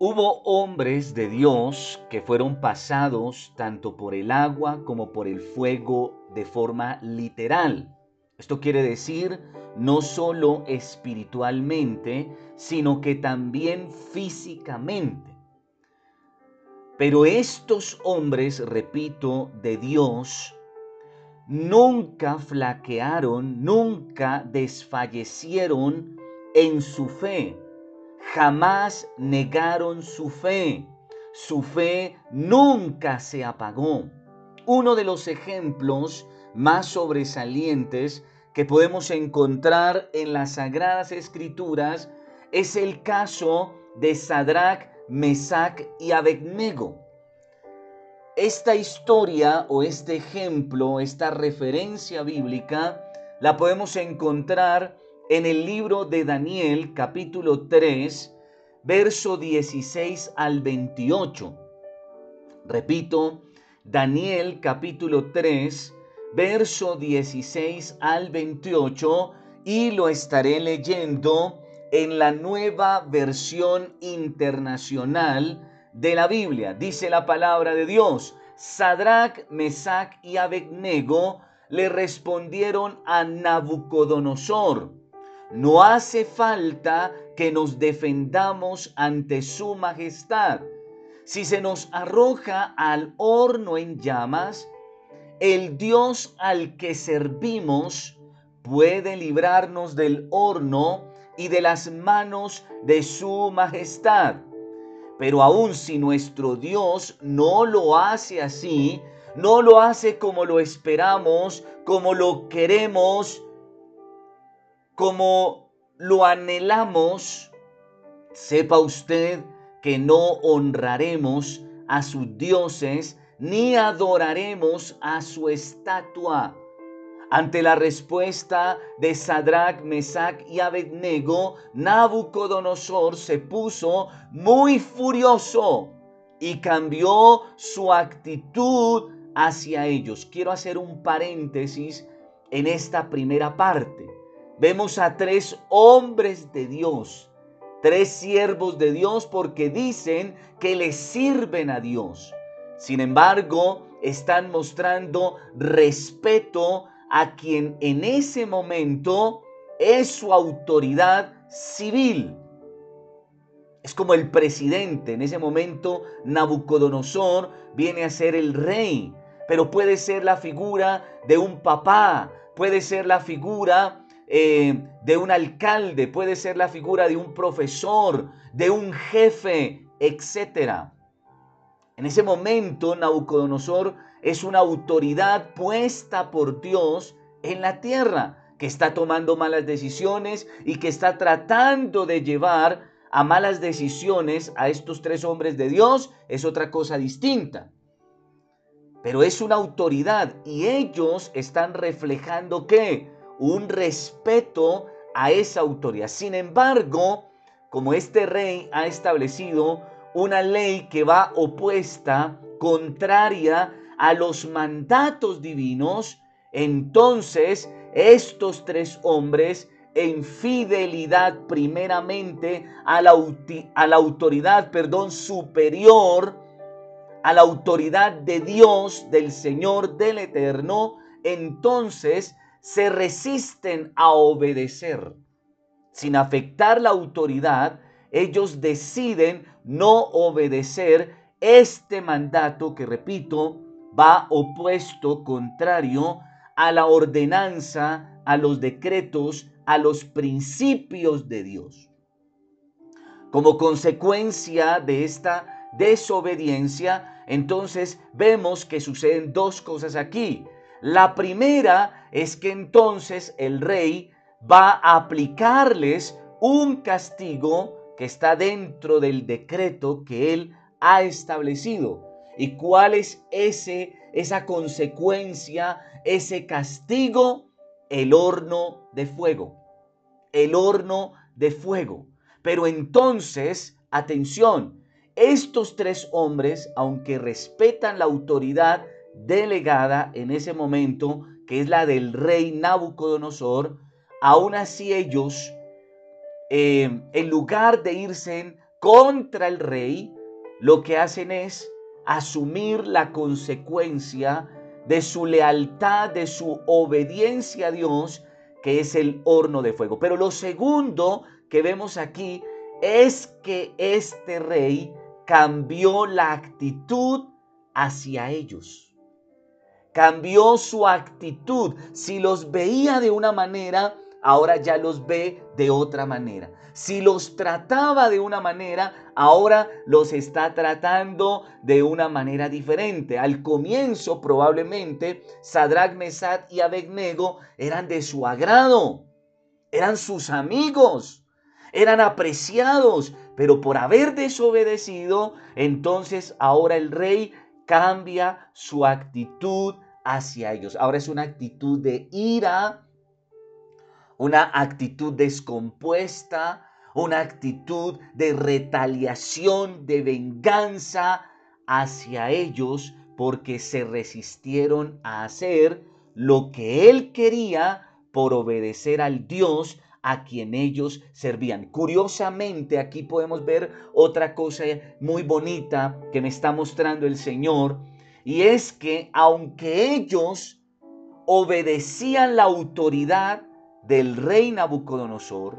Hubo hombres de Dios que fueron pasados tanto por el agua como por el fuego de forma literal. Esto quiere decir no solo espiritualmente, sino que también físicamente. Pero estos hombres, repito, de Dios, nunca flaquearon, nunca desfallecieron en su fe jamás negaron su fe. Su fe nunca se apagó. Uno de los ejemplos más sobresalientes que podemos encontrar en las Sagradas Escrituras es el caso de Sadrach, Mesach y Abednego. Esta historia o este ejemplo, esta referencia bíblica, la podemos encontrar en el libro de Daniel capítulo 3, verso 16 al 28. Repito, Daniel capítulo 3, verso 16 al 28 y lo estaré leyendo en la nueva versión internacional de la Biblia. Dice la palabra de Dios, Sadrach, Mesach y Abednego le respondieron a Nabucodonosor no hace falta que nos defendamos ante su majestad. Si se nos arroja al horno en llamas, el Dios al que servimos puede librarnos del horno y de las manos de su majestad. Pero aun si nuestro Dios no lo hace así, no lo hace como lo esperamos, como lo queremos, como lo anhelamos, sepa usted que no honraremos a sus dioses ni adoraremos a su estatua. Ante la respuesta de Sadrach, Mesach y Abednego, Nabucodonosor se puso muy furioso y cambió su actitud hacia ellos. Quiero hacer un paréntesis en esta primera parte vemos a tres hombres de Dios, tres siervos de Dios porque dicen que le sirven a Dios. Sin embargo, están mostrando respeto a quien en ese momento es su autoridad civil. Es como el presidente. En ese momento Nabucodonosor viene a ser el rey, pero puede ser la figura de un papá, puede ser la figura eh, de un alcalde, puede ser la figura de un profesor, de un jefe, etc. En ese momento, Nabucodonosor es una autoridad puesta por Dios en la tierra, que está tomando malas decisiones y que está tratando de llevar a malas decisiones a estos tres hombres de Dios, es otra cosa distinta. Pero es una autoridad y ellos están reflejando qué? Un respeto a esa autoridad. Sin embargo, como este rey ha establecido una ley que va opuesta, contraria a los mandatos divinos, entonces estos tres hombres en fidelidad primeramente a la, a la autoridad, perdón, superior, a la autoridad de Dios, del Señor, del Eterno, entonces se resisten a obedecer. Sin afectar la autoridad, ellos deciden no obedecer este mandato que, repito, va opuesto, contrario a la ordenanza, a los decretos, a los principios de Dios. Como consecuencia de esta desobediencia, entonces vemos que suceden dos cosas aquí. La primera es que entonces el rey va a aplicarles un castigo que está dentro del decreto que él ha establecido. ¿Y cuál es ese esa consecuencia, ese castigo? El horno de fuego. El horno de fuego. Pero entonces, atención, estos tres hombres, aunque respetan la autoridad delegada en ese momento, que es la del rey Nabucodonosor, aún así ellos, eh, en lugar de irse contra el rey, lo que hacen es asumir la consecuencia de su lealtad, de su obediencia a Dios, que es el horno de fuego. Pero lo segundo que vemos aquí es que este rey cambió la actitud hacia ellos. Cambió su actitud. Si los veía de una manera, ahora ya los ve de otra manera. Si los trataba de una manera, ahora los está tratando de una manera diferente. Al comienzo, probablemente, Sadrach, Mesad y Abednego eran de su agrado, eran sus amigos, eran apreciados, pero por haber desobedecido, entonces ahora el rey cambia su actitud hacia ellos. Ahora es una actitud de ira, una actitud descompuesta, una actitud de retaliación, de venganza hacia ellos porque se resistieron a hacer lo que él quería por obedecer al Dios a quien ellos servían. Curiosamente, aquí podemos ver otra cosa muy bonita que me está mostrando el Señor, y es que aunque ellos obedecían la autoridad del rey Nabucodonosor,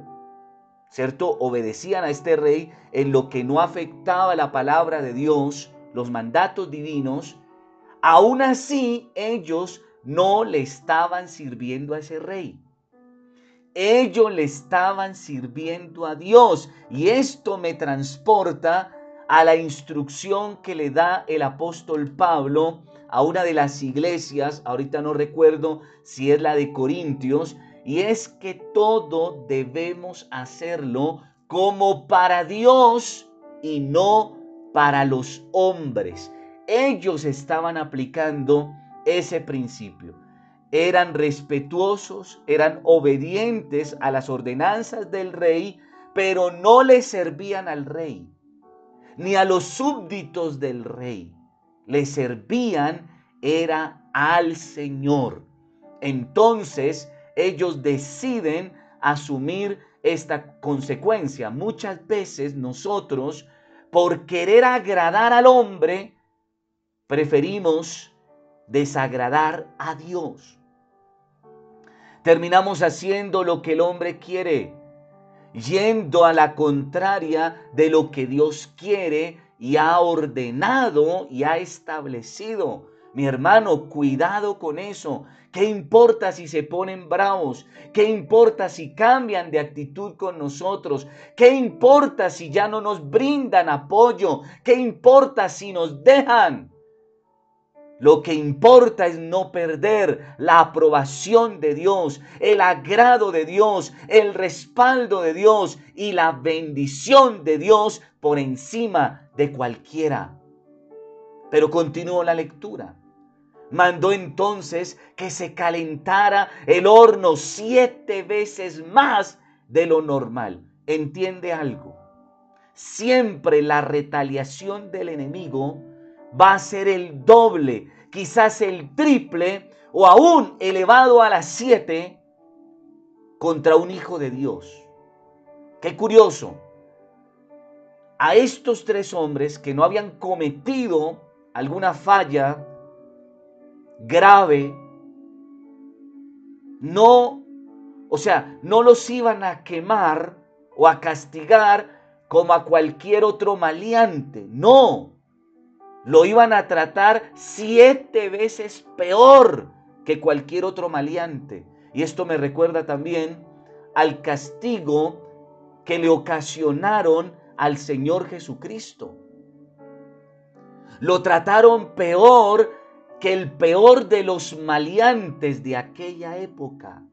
¿cierto? Obedecían a este rey en lo que no afectaba la palabra de Dios, los mandatos divinos, aún así ellos no le estaban sirviendo a ese rey. Ellos le estaban sirviendo a Dios y esto me transporta a la instrucción que le da el apóstol Pablo a una de las iglesias, ahorita no recuerdo si es la de Corintios, y es que todo debemos hacerlo como para Dios y no para los hombres. Ellos estaban aplicando ese principio. Eran respetuosos, eran obedientes a las ordenanzas del rey, pero no le servían al rey, ni a los súbditos del rey. Le servían era al Señor. Entonces, ellos deciden asumir esta consecuencia. Muchas veces nosotros, por querer agradar al hombre, preferimos desagradar a Dios. Terminamos haciendo lo que el hombre quiere, yendo a la contraria de lo que Dios quiere y ha ordenado y ha establecido. Mi hermano, cuidado con eso. ¿Qué importa si se ponen bravos? ¿Qué importa si cambian de actitud con nosotros? ¿Qué importa si ya no nos brindan apoyo? ¿Qué importa si nos dejan? Lo que importa es no perder la aprobación de Dios, el agrado de Dios, el respaldo de Dios y la bendición de Dios por encima de cualquiera. Pero continúo la lectura. Mandó entonces que se calentara el horno siete veces más de lo normal. ¿Entiende algo? Siempre la retaliación del enemigo va a ser el doble, quizás el triple o aún elevado a las siete contra un hijo de Dios. Qué curioso. A estos tres hombres que no habían cometido alguna falla grave, no, o sea, no los iban a quemar o a castigar como a cualquier otro maleante, no, lo iban a tratar siete veces peor que cualquier otro maleante. Y esto me recuerda también al castigo que le ocasionaron al Señor Jesucristo. Lo trataron peor que el peor de los maleantes de aquella época.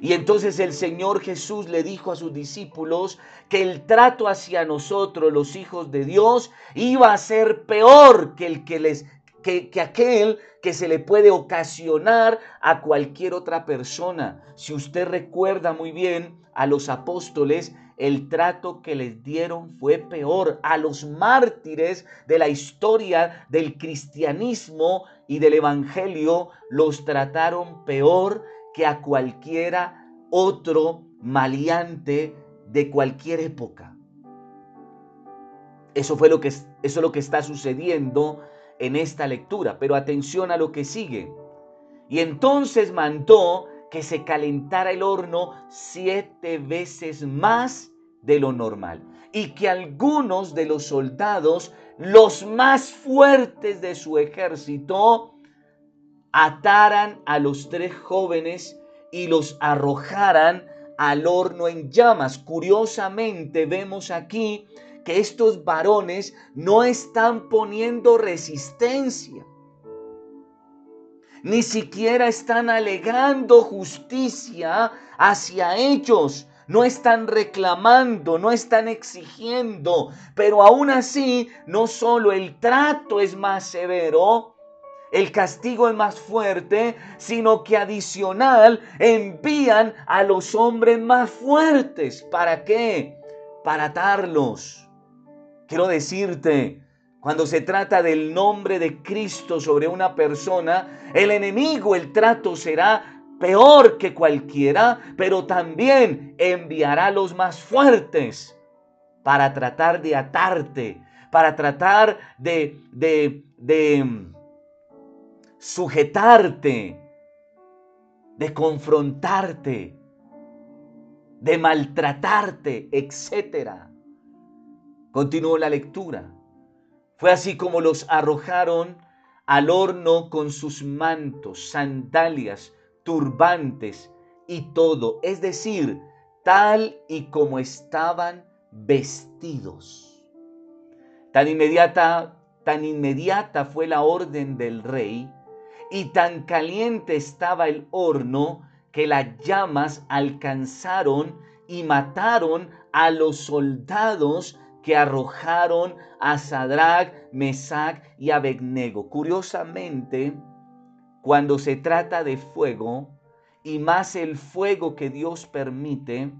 Y entonces el Señor Jesús le dijo a sus discípulos que el trato hacia nosotros, los hijos de Dios, iba a ser peor que el que les que, que, aquel que se le puede ocasionar a cualquier otra persona. Si usted recuerda muy bien a los apóstoles, el trato que les dieron fue peor. A los mártires de la historia del cristianismo y del evangelio los trataron peor que a cualquiera otro maleante de cualquier época. Eso fue lo que eso es lo que está sucediendo en esta lectura, pero atención a lo que sigue. Y entonces mandó que se calentara el horno siete veces más de lo normal y que algunos de los soldados, los más fuertes de su ejército, ataran a los tres jóvenes y los arrojaran al horno en llamas. Curiosamente vemos aquí que estos varones no están poniendo resistencia. Ni siquiera están alegando justicia hacia ellos. No están reclamando, no están exigiendo. Pero aún así, no solo el trato es más severo, el castigo es más fuerte, sino que adicional envían a los hombres más fuertes. ¿Para qué? Para atarlos. Quiero decirte, cuando se trata del nombre de Cristo sobre una persona, el enemigo, el trato será peor que cualquiera, pero también enviará a los más fuertes para tratar de atarte, para tratar de, de, de sujetarte, de confrontarte, de maltratarte, etc. Continuó la lectura. Fue así como los arrojaron al horno con sus mantos, sandalias, turbantes y todo, es decir, tal y como estaban vestidos. Tan inmediata, tan inmediata fue la orden del rey y tan caliente estaba el horno que las llamas alcanzaron y mataron a los soldados que arrojaron a Sadrach, Mesach y Abednego. Curiosamente, cuando se trata de fuego, y más el fuego que Dios permite,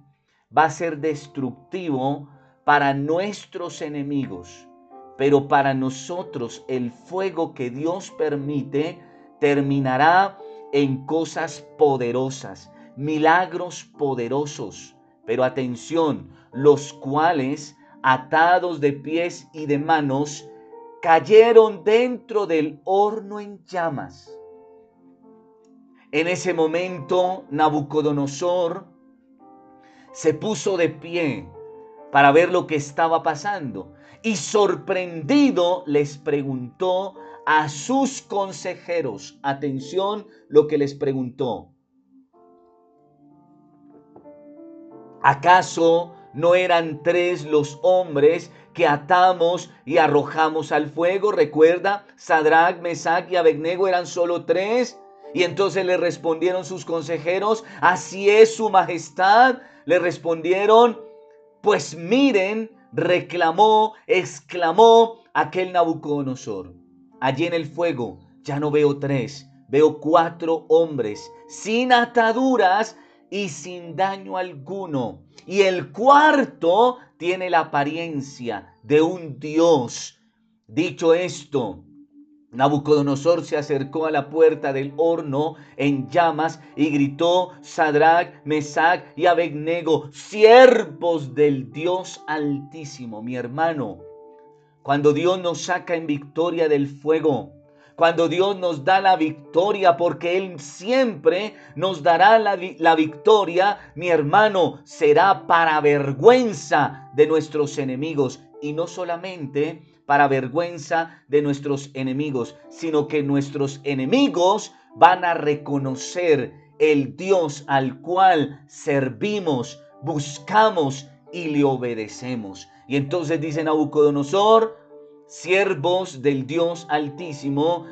va a ser destructivo para nuestros enemigos. Pero para nosotros el fuego que Dios permite terminará en cosas poderosas, milagros poderosos. Pero atención, los cuales, atados de pies y de manos, cayeron dentro del horno en llamas. En ese momento, Nabucodonosor se puso de pie para ver lo que estaba pasando y sorprendido les preguntó a sus consejeros. Atención lo que les preguntó. ¿Acaso no eran tres los hombres que atamos y arrojamos al fuego? Recuerda, Sadrach, Mesach y Abednego eran solo tres. Y entonces le respondieron sus consejeros, así es su majestad. Le respondieron, pues miren, reclamó, exclamó aquel Nabucodonosor. Allí en el fuego ya no veo tres, veo cuatro hombres sin ataduras y sin daño alguno. Y el cuarto tiene la apariencia de un dios. Dicho esto, Nabucodonosor se acercó a la puerta del horno en llamas y gritó, Sadrach, Mesach y Abednego, siervos del Dios Altísimo, mi hermano. Cuando Dios nos saca en victoria del fuego, cuando Dios nos da la victoria, porque Él siempre nos dará la, la, victoria, mi hermano, será para vergüenza de nuestros enemigos. Y no solamente para vergüenza de nuestros enemigos, sino que nuestros enemigos van a reconocer el Dios al cual servimos, buscamos y le obedecemos. Y entonces dice Nabucodonosor, siervos del Dios Altísimo,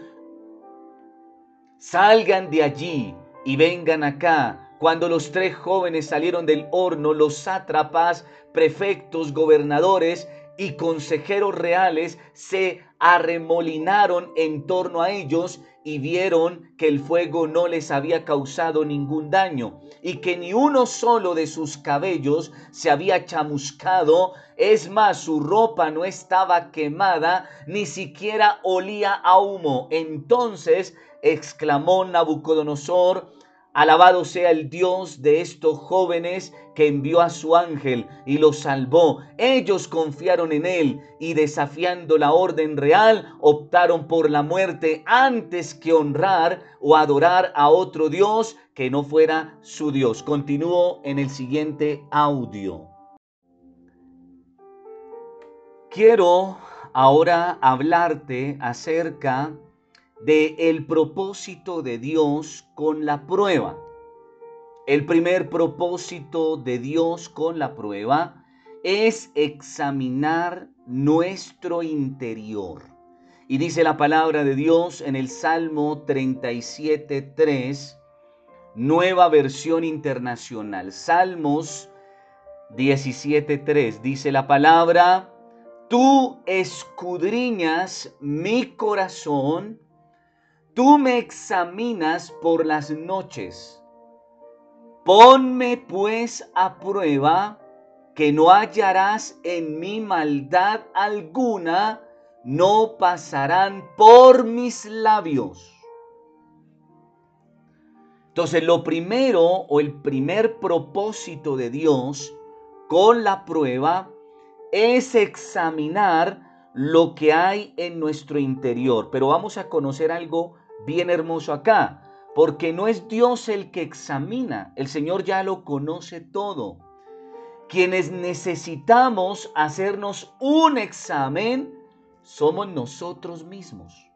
salgan de allí y vengan acá. Cuando los tres jóvenes salieron del horno, los sátrapas, prefectos, gobernadores y consejeros reales se arremolinaron en torno a ellos y vieron que el fuego no les había causado ningún daño y que ni uno solo de sus cabellos se había chamuscado, es más, su ropa no estaba quemada, ni siquiera olía a humo. Entonces exclamó Nabucodonosor Alabado sea el Dios de estos jóvenes que envió a su ángel y los salvó. Ellos confiaron en él y desafiando la orden real, optaron por la muerte antes que honrar o adorar a otro Dios que no fuera su Dios. Continúo en el siguiente audio. Quiero ahora hablarte acerca de el propósito de Dios con la prueba. El primer propósito de Dios con la prueba es examinar nuestro interior. Y dice la palabra de Dios en el Salmo 37.3, nueva versión internacional. Salmos 17.3 dice la palabra, tú escudriñas mi corazón Tú me examinas por las noches. Ponme pues a prueba, que no hallarás en mí maldad alguna, no pasarán por mis labios. Entonces, lo primero o el primer propósito de Dios con la prueba es examinar lo que hay en nuestro interior. Pero vamos a conocer algo bien hermoso acá, porque no es Dios el que examina, el Señor ya lo conoce todo. Quienes necesitamos hacernos un examen somos nosotros mismos.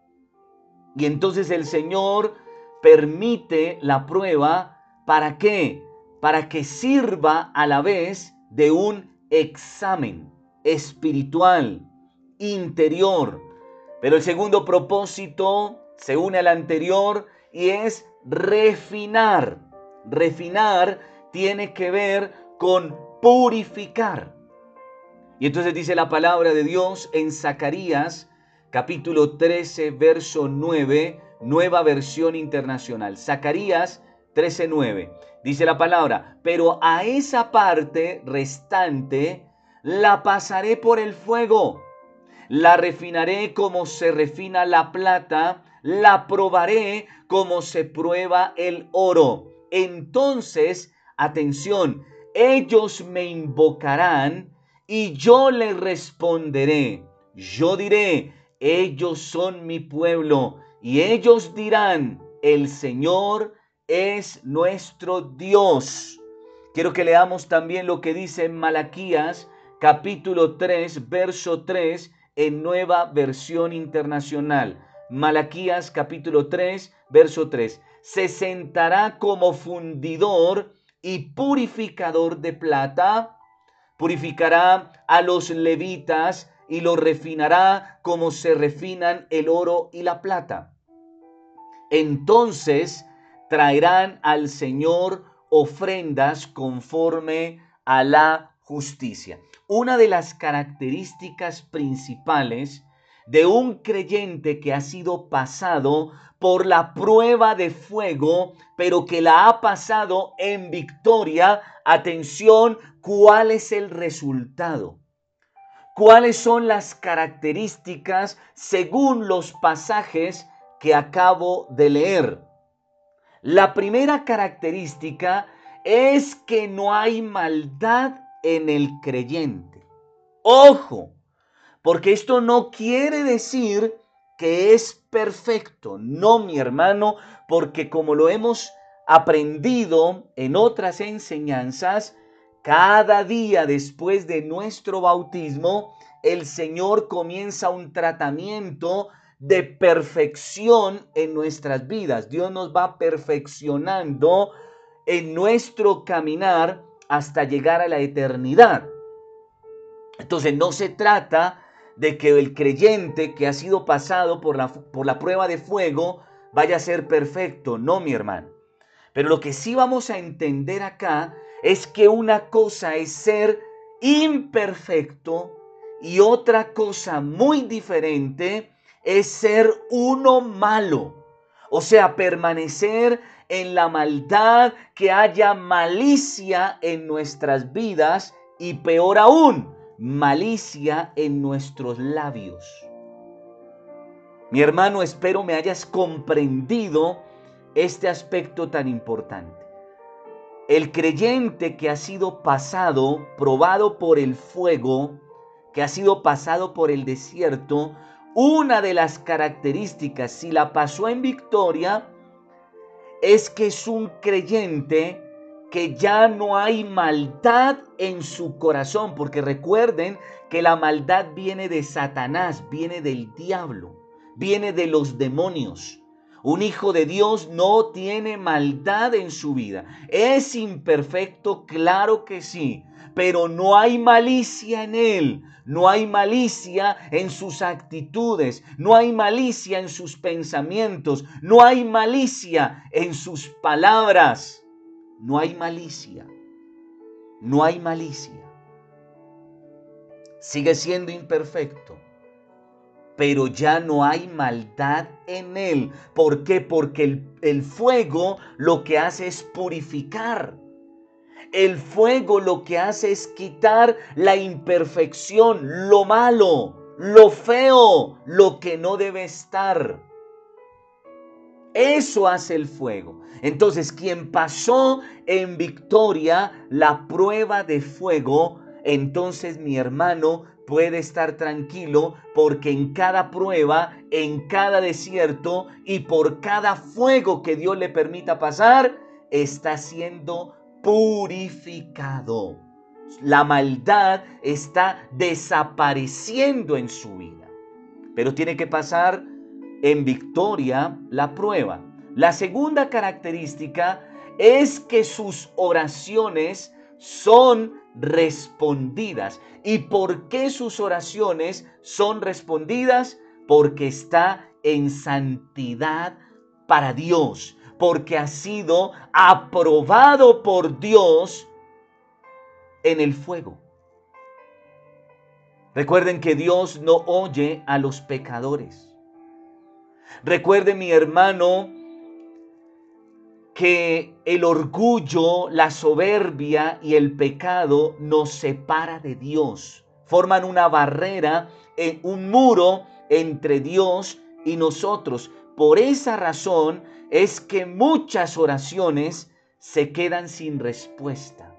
Y entonces el Señor permite la prueba para qué? Para que sirva a la vez de un examen espiritual, interior. Pero el segundo propósito se une al anterior y es refinar. Refinar tiene que ver con purificar. Y entonces dice la palabra de Dios en Zacarías capítulo 13, verso 9, nueva versión internacional. Zacarías 13, 9. Dice la palabra, pero a esa parte restante la pasaré por el fuego, la refinaré como se refina la plata la probaré como se prueba el oro. Entonces, atención, ellos me invocarán y yo les responderé. Yo diré, ellos son mi pueblo y ellos dirán, el Señor es nuestro Dios. Quiero que leamos también lo que dice en Malaquías capítulo 3, verso 3 en nueva versión internacional. Malaquías capítulo 3, verso 3. Se sentará como fundidor y purificador de plata, purificará a los levitas y los refinará como se refinan el oro y la plata. Entonces traerán al Señor ofrendas conforme a la justicia. Una de las características principales de un creyente que ha sido pasado por la prueba de fuego, pero que la ha pasado en victoria. Atención, ¿cuál es el resultado? ¿Cuáles son las características según los pasajes que acabo de leer? La primera característica es que no hay maldad en el creyente. Ojo, porque esto no quiere decir que es perfecto. No, mi hermano, porque como lo hemos aprendido en otras enseñanzas, cada día después de nuestro bautismo, el Señor comienza un tratamiento de perfección en nuestras vidas. Dios nos va perfeccionando en nuestro caminar hasta llegar a la eternidad. Entonces no se trata de que el creyente que ha sido pasado por la, por la prueba de fuego vaya a ser perfecto. No, mi hermano. Pero lo que sí vamos a entender acá es que una cosa es ser imperfecto y otra cosa muy diferente es ser uno malo. O sea, permanecer en la maldad, que haya malicia en nuestras vidas y peor aún, malicia en nuestros labios. Mi hermano, espero me hayas comprendido este aspecto tan importante. el creyente que ha sido pasado, probado por el fuego, que ha sido pasado por el desierto, una de las características, si la pasó en victoria, es que es un creyente que ya no hay maldad en su corazón, porque recuerden que la maldad viene de Satanás, viene del diablo, viene de los demonios. Un hijo de Dios no tiene maldad en su vida. Es imperfecto, claro que sí, pero no hay malicia en él. No hay malicia en sus actitudes, no hay malicia en sus pensamientos, no hay malicia en sus palabras. No hay malicia. No hay malicia. Sigue siendo imperfecto, pero ya no hay maldad en él. ¿Por qué? Porque el, el fuego lo que hace es purificar. El fuego lo que hace es quitar la imperfección, lo malo, lo feo, lo que no debe estar. Eso hace el fuego. Entonces, quien pasó en victoria la prueba de fuego, entonces mi hermano puede estar tranquilo porque en cada prueba, en cada desierto y por cada fuego que Dios le permita pasar, está siendo purificado. La maldad está desapareciendo en su vida. Pero tiene que pasar en victoria la prueba. La segunda característica es que sus oraciones son respondidas. ¿Y por qué sus oraciones son respondidas? Porque está en santidad para Dios porque ha sido aprobado por Dios en el fuego. Recuerden que Dios no oye a los pecadores. Recuerde mi hermano que el orgullo, la soberbia y el pecado nos separa de Dios. Forman una barrera, eh, un muro entre Dios y nosotros. Por esa razón es que muchas oraciones se quedan sin respuesta.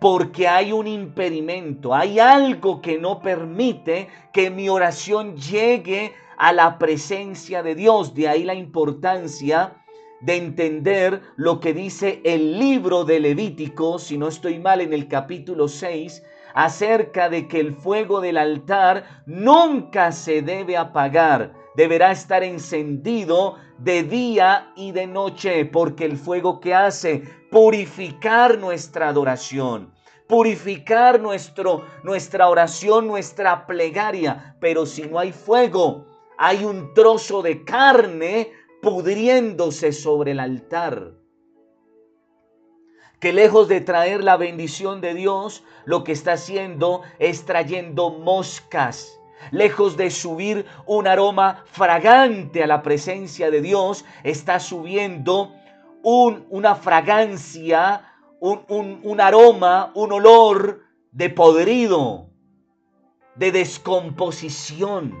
Porque hay un impedimento, hay algo que no permite que mi oración llegue a la presencia de Dios. De ahí la importancia de entender lo que dice el libro de Levítico, si no estoy mal, en el capítulo 6, acerca de que el fuego del altar nunca se debe apagar, deberá estar encendido de día y de noche, porque el fuego que hace purificar nuestra adoración, purificar nuestro, nuestra oración, nuestra plegaria. Pero si no hay fuego, hay un trozo de carne pudriéndose sobre el altar que lejos de traer la bendición de Dios, lo que está haciendo es trayendo moscas. Lejos de subir un aroma fragante a la presencia de Dios, está subiendo un, una fragancia, un, un, un aroma, un olor de podrido, de descomposición.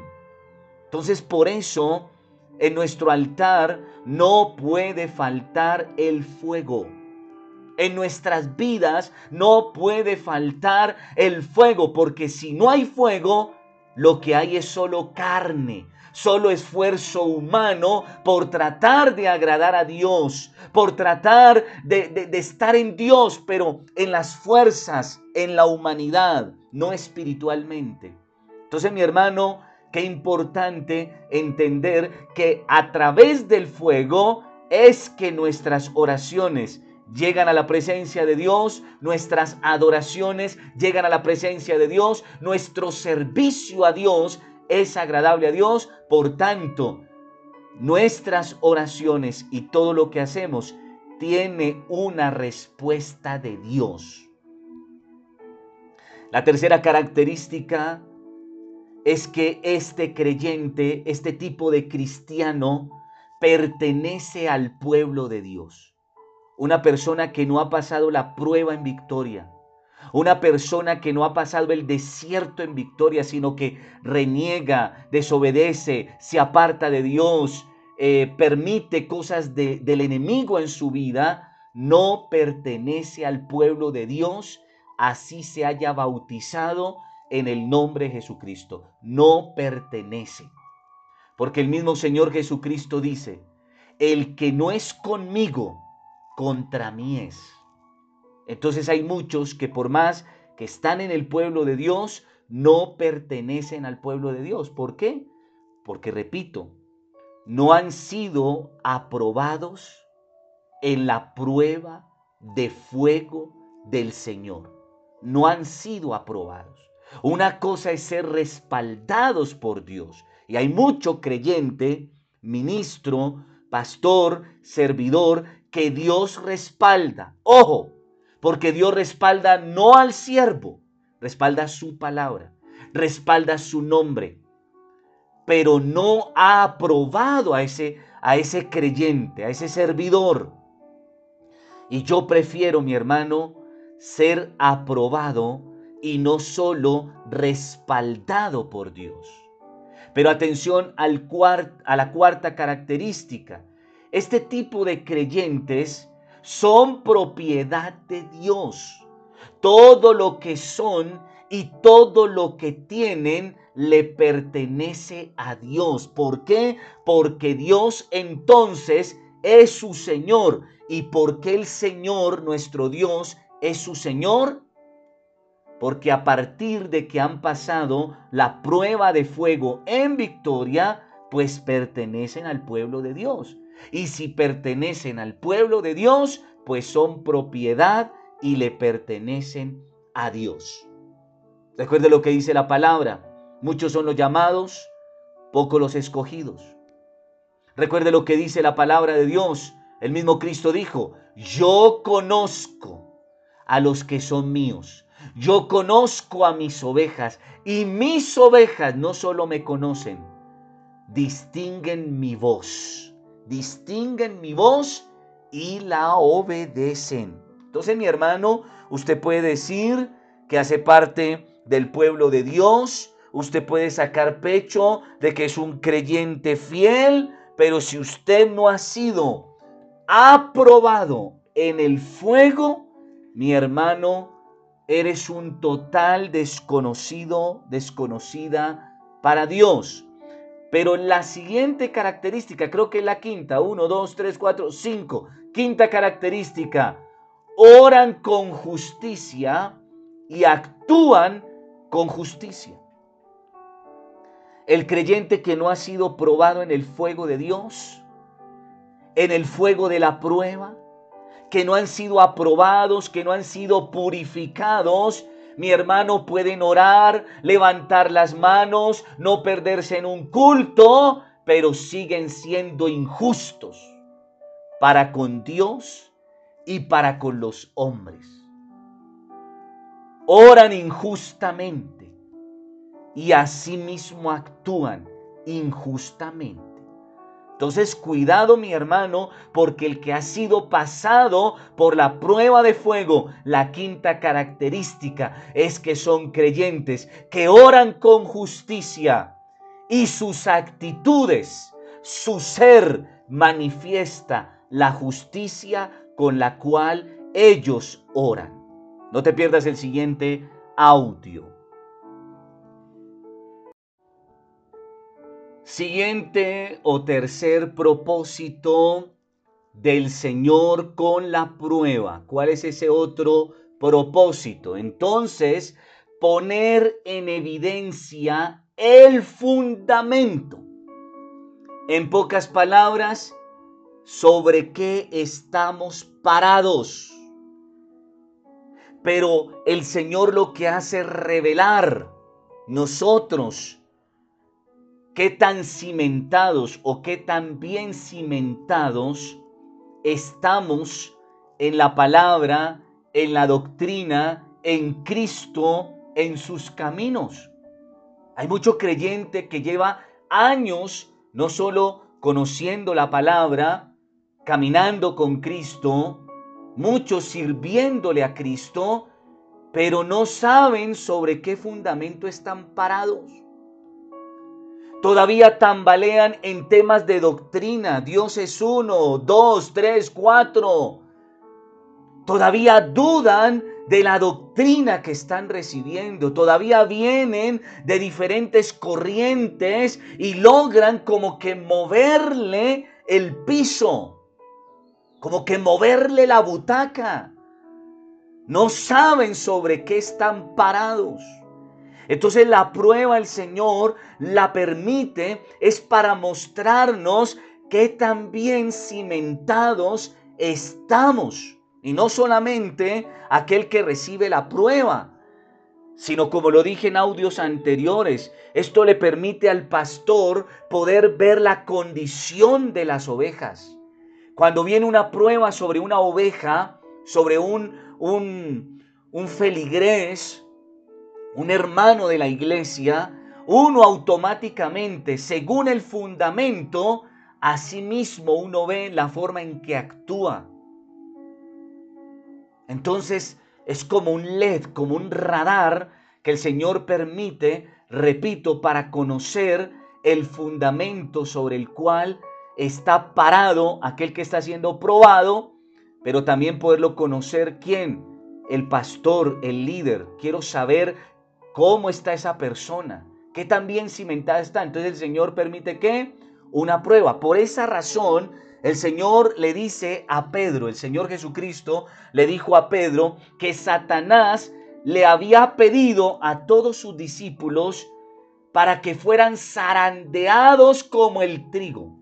Entonces por eso en nuestro altar no puede faltar el fuego. En nuestras vidas no puede faltar el fuego, porque si no hay fuego, lo que hay es solo carne, solo esfuerzo humano por tratar de agradar a Dios, por tratar de, estar en Dios, pero en las fuerzas, en la humanidad, no espiritualmente. Entonces, mi hermano, qué importante entender que a través del fuego es que nuestras oraciones llegan a la presencia de Dios, nuestras adoraciones llegan a la presencia de Dios, nuestro servicio a Dios es agradable a Dios, por tanto, nuestras oraciones y todo lo que hacemos tiene una respuesta de Dios. La tercera característica es que este creyente, este tipo de cristiano, pertenece al pueblo de Dios. Una persona que no ha pasado la prueba en victoria. Una persona que no ha pasado el desierto en victoria, sino que reniega, desobedece, se aparta de Dios, eh, permite cosas del enemigo en su vida, no pertenece al pueblo de Dios, así se haya bautizado en el nombre de Jesucristo. No pertenece. Porque el mismo Señor Jesucristo dice, el que no es conmigo, contra mí es. Entonces hay muchos que por más que están en el pueblo de Dios, no pertenecen al pueblo de Dios. ¿Por qué? Porque, repito, no han sido aprobados en la prueba de fuego del Señor. No han sido aprobados. Una cosa es ser respaldados por Dios. Y hay mucho creyente, ministro, pastor, servidor, que Dios respalda. Ojo, porque Dios respalda no al siervo, respalda su palabra, respalda su nombre, pero no ha aprobado a ese, a ese creyente, a ese servidor. Y yo prefiero, mi hermano, ser aprobado y no solo respaldado por Dios. Pero atención a la cuarta característica. Este tipo de creyentes son propiedad de Dios. Todo lo que son y todo lo que tienen le pertenece a Dios. ¿Por qué? Porque Dios entonces es su Señor. ¿Y porque el Señor, nuestro Dios, es su Señor? Porque a partir de que han pasado la prueba de fuego en victoria, pues pertenecen al pueblo de Dios. Y si pertenecen al pueblo de Dios, pues son propiedad y le pertenecen a Dios. Recuerde lo que dice la palabra. Muchos son los llamados, pocos los escogidos. Recuerde lo que dice la palabra de Dios. El mismo Cristo dijo, yo conozco a los que son míos. Yo conozco a mis ovejas y mis ovejas no solo me conocen, distinguen mi voz. Distinguen mi voz y la obedecen. Entonces, mi hermano, usted puede decir que hace parte del pueblo de Dios. Usted puede sacar pecho de que es un creyente fiel, pero si usted no ha sido aprobado en el fuego, mi hermano, eres un total desconocido, desconocida para Dios. Pero la siguiente característica, creo que es la quinta, uno, dos, tres, cuatro, cinco, quinta característica, oran con justicia y actúan con justicia. El creyente que no ha sido probado en el fuego de Dios, en el fuego de la prueba, que no han sido aprobados, que no han sido purificados, mi hermano pueden orar, levantar las manos, no perderse en un culto, pero siguen siendo injustos para con Dios y para con los hombres oran injustamente y asimismo actúan injustamente. Entonces, cuidado mi hermano, porque el que ha sido pasado por la prueba de fuego, la quinta característica es que son creyentes, que oran con justicia y sus actitudes, su ser manifiesta la justicia con la cual ellos oran. No te pierdas el siguiente audio. Siguiente o tercer propósito del Señor con la prueba. ¿Cuál es ese otro propósito? Entonces, poner en evidencia el fundamento. En pocas palabras, sobre qué estamos parados pero el Señor lo que hace es revelar nosotros qué tan cimentados o qué tan bien cimentados estamos en la palabra, en la doctrina, en Cristo, en sus caminos. Hay mucho creyente que lleva años no solo conociendo la palabra, caminando con Cristo, muchos sirviéndole a Cristo, pero no saben sobre qué fundamento están parados. Todavía tambalean en temas de doctrina. Dios es uno, dos, tres, cuatro. todavía dudan de la doctrina que están recibiendo, todavía vienen de diferentes corrientes y logran como que moverle el piso, como que moverle la butaca. No saben sobre qué están parados. Entonces la prueba el Señor la permite es para mostrarnos que tan bien cimentados estamos. Y no solamente aquel que recibe la prueba, sino como lo dije en audios anteriores, esto le permite al pastor poder ver la condición de las ovejas. Cuando viene una prueba sobre una oveja, sobre un, un, un feligrés, un hermano de la iglesia, uno automáticamente, según el fundamento, asimismo uno ve la forma en que actúa. Entonces es como un LED, como un radar que el Señor permite, repito, para conocer el fundamento sobre el cual está parado aquel que está siendo probado, pero también poderlo conocer quién, el pastor, el líder. Quiero saber cómo está esa persona, qué tan bien cimentada está. Entonces el Señor permite que una prueba. Por esa razón el Señor le dice a Pedro, el Señor Jesucristo le dijo a Pedro que Satanás le había pedido a todos sus discípulos para que fueran zarandeados como el trigo.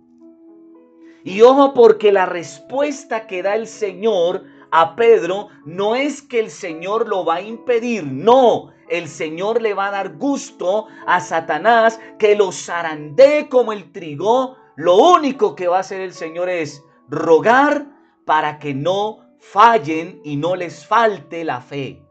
Y ojo porque la respuesta que da el Señor a Pedro no es que el Señor lo va a impedir, no, el Señor le va a dar gusto a Satanás que lo zarandee como el trigo lo único que va a hacer el Señor es rogar para que no fallen y no les falte la fe.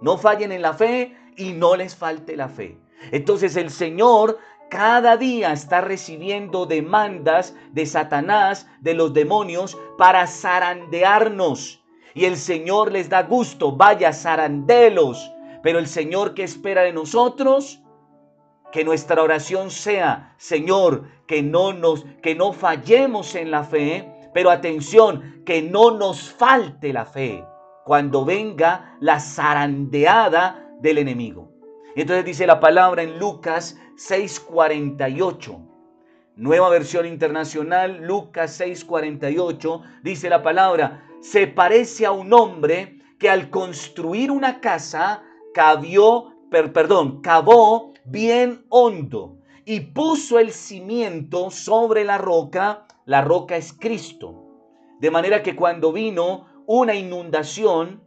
No fallen en la fe y no les falte la fe. Entonces el Señor cada día está recibiendo demandas de Satanás, de los demonios, para zarandearnos. Y el Señor les da gusto, vaya, zarandelos. Pero el Señor que espera de nosotros, que nuestra oración sea, Señor, que no nos que no fallemos en la fe, pero atención, que no nos falte la fe cuando venga la zarandeada del enemigo. Entonces dice la palabra en Lucas 6:48. Nueva versión internacional, Lucas 6:48, dice la palabra, se parece a un hombre que al construir una casa cavió, perdón, cavó bien hondo y puso el cimiento sobre la roca, la roca es Cristo. De manera que cuando vino una inundación,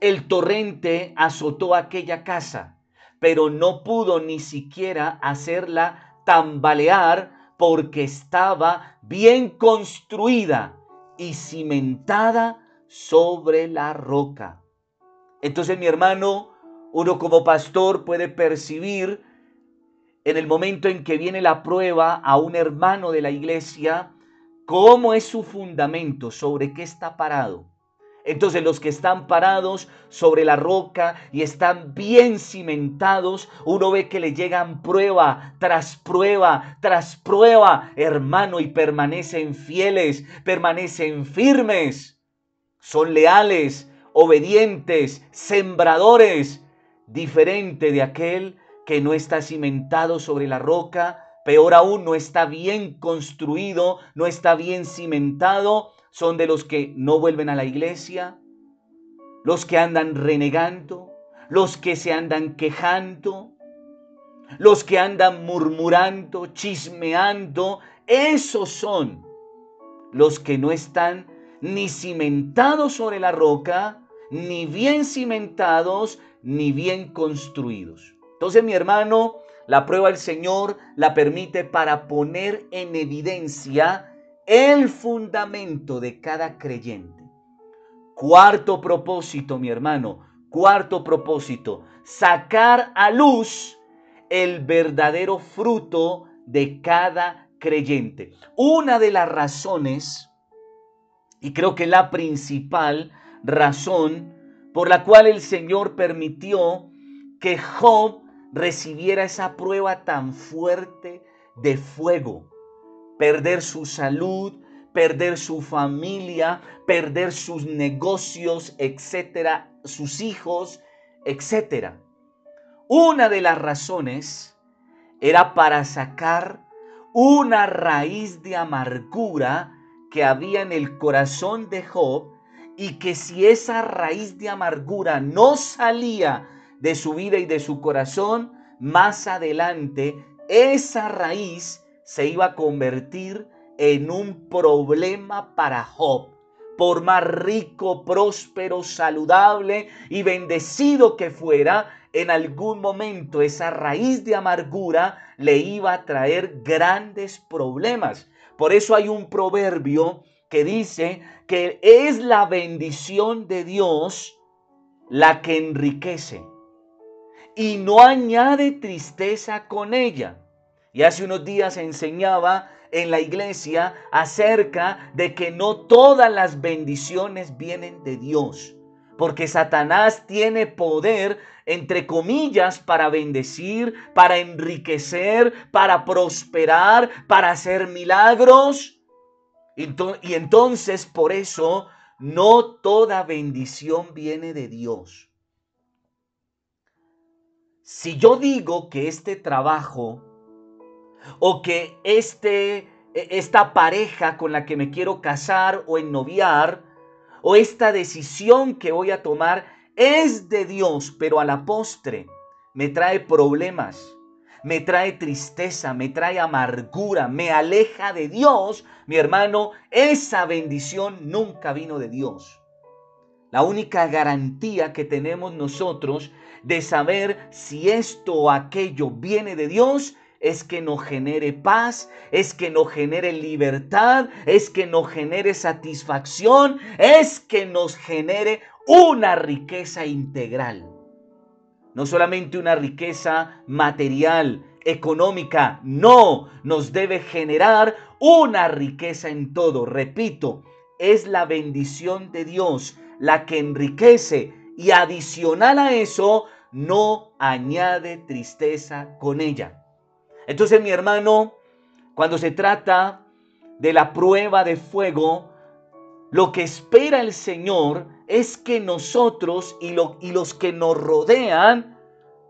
el torrente azotó aquella casa, pero no pudo ni siquiera hacerla tambalear porque estaba bien construida y cimentada sobre la roca. Entonces mi hermano, uno como pastor puede percibir en el momento en que viene la prueba a un hermano de la iglesia, cómo es su fundamento, sobre qué está parado. Entonces los que están parados sobre la roca y están bien cimentados, uno ve que le llegan prueba tras prueba tras prueba, hermano, y permanecen fieles, permanecen firmes, son leales, obedientes, sembradores, diferente de aquel que no está cimentado sobre la roca, peor aún, no está bien construido, no está bien cimentado, son de los que no vuelven a la iglesia, los que andan renegando, los que se andan quejando, los que andan murmurando, chismeando, esos son los que no están ni cimentados sobre la roca, ni bien cimentados, ni bien construidos. Entonces mi hermano, la prueba del Señor la permite para poner en evidencia el fundamento de cada creyente. Cuarto propósito, mi hermano, cuarto propósito, sacar a luz el verdadero fruto de cada creyente. Una de las razones, y creo que la principal razón por la cual el Señor permitió que Job recibiera esa prueba tan fuerte de fuego, perder su salud, perder su familia, perder sus negocios, etcétera, sus hijos, etcétera. Una de las razones era para sacar una raíz de amargura que había en el corazón de Job y que si esa raíz de amargura no salía de su vida y de su corazón, más adelante esa raíz se iba a convertir en un problema para Job. Por más rico, próspero, saludable y bendecido que fuera, en algún momento esa raíz de amargura le iba a traer grandes problemas. Por eso hay un proverbio que dice que es la bendición de Dios la que enriquece y no añade tristeza con ella. Y hace unos días enseñaba en la iglesia acerca de que no todas las bendiciones vienen de Dios, porque Satanás tiene poder, entre comillas, para bendecir, para enriquecer, para prosperar, para hacer milagros. Y entonces por eso no toda bendición viene de Dios. Si yo digo que este trabajo o que este, e, esta pareja con la que me quiero casar o ennoviar o esta decisión que voy a tomar es de Dios, pero a la postre me trae problemas, me trae tristeza, me trae amargura, me aleja de Dios, mi hermano, esa bendición nunca vino de Dios. La única garantía que tenemos nosotros de saber si esto o aquello viene de Dios es que nos genere paz, es que nos genere libertad, es que nos genere satisfacción, es que nos genere una riqueza integral no solamente una riqueza material, económica, no, nos debe generar una riqueza en todo. Repito, es la bendición de Dios la que enriquece y adicional a eso, no añade tristeza con ella. Entonces, mi hermano, cuando se trata de la prueba de fuego, lo que espera el Señor es que nosotros y, y los que nos rodean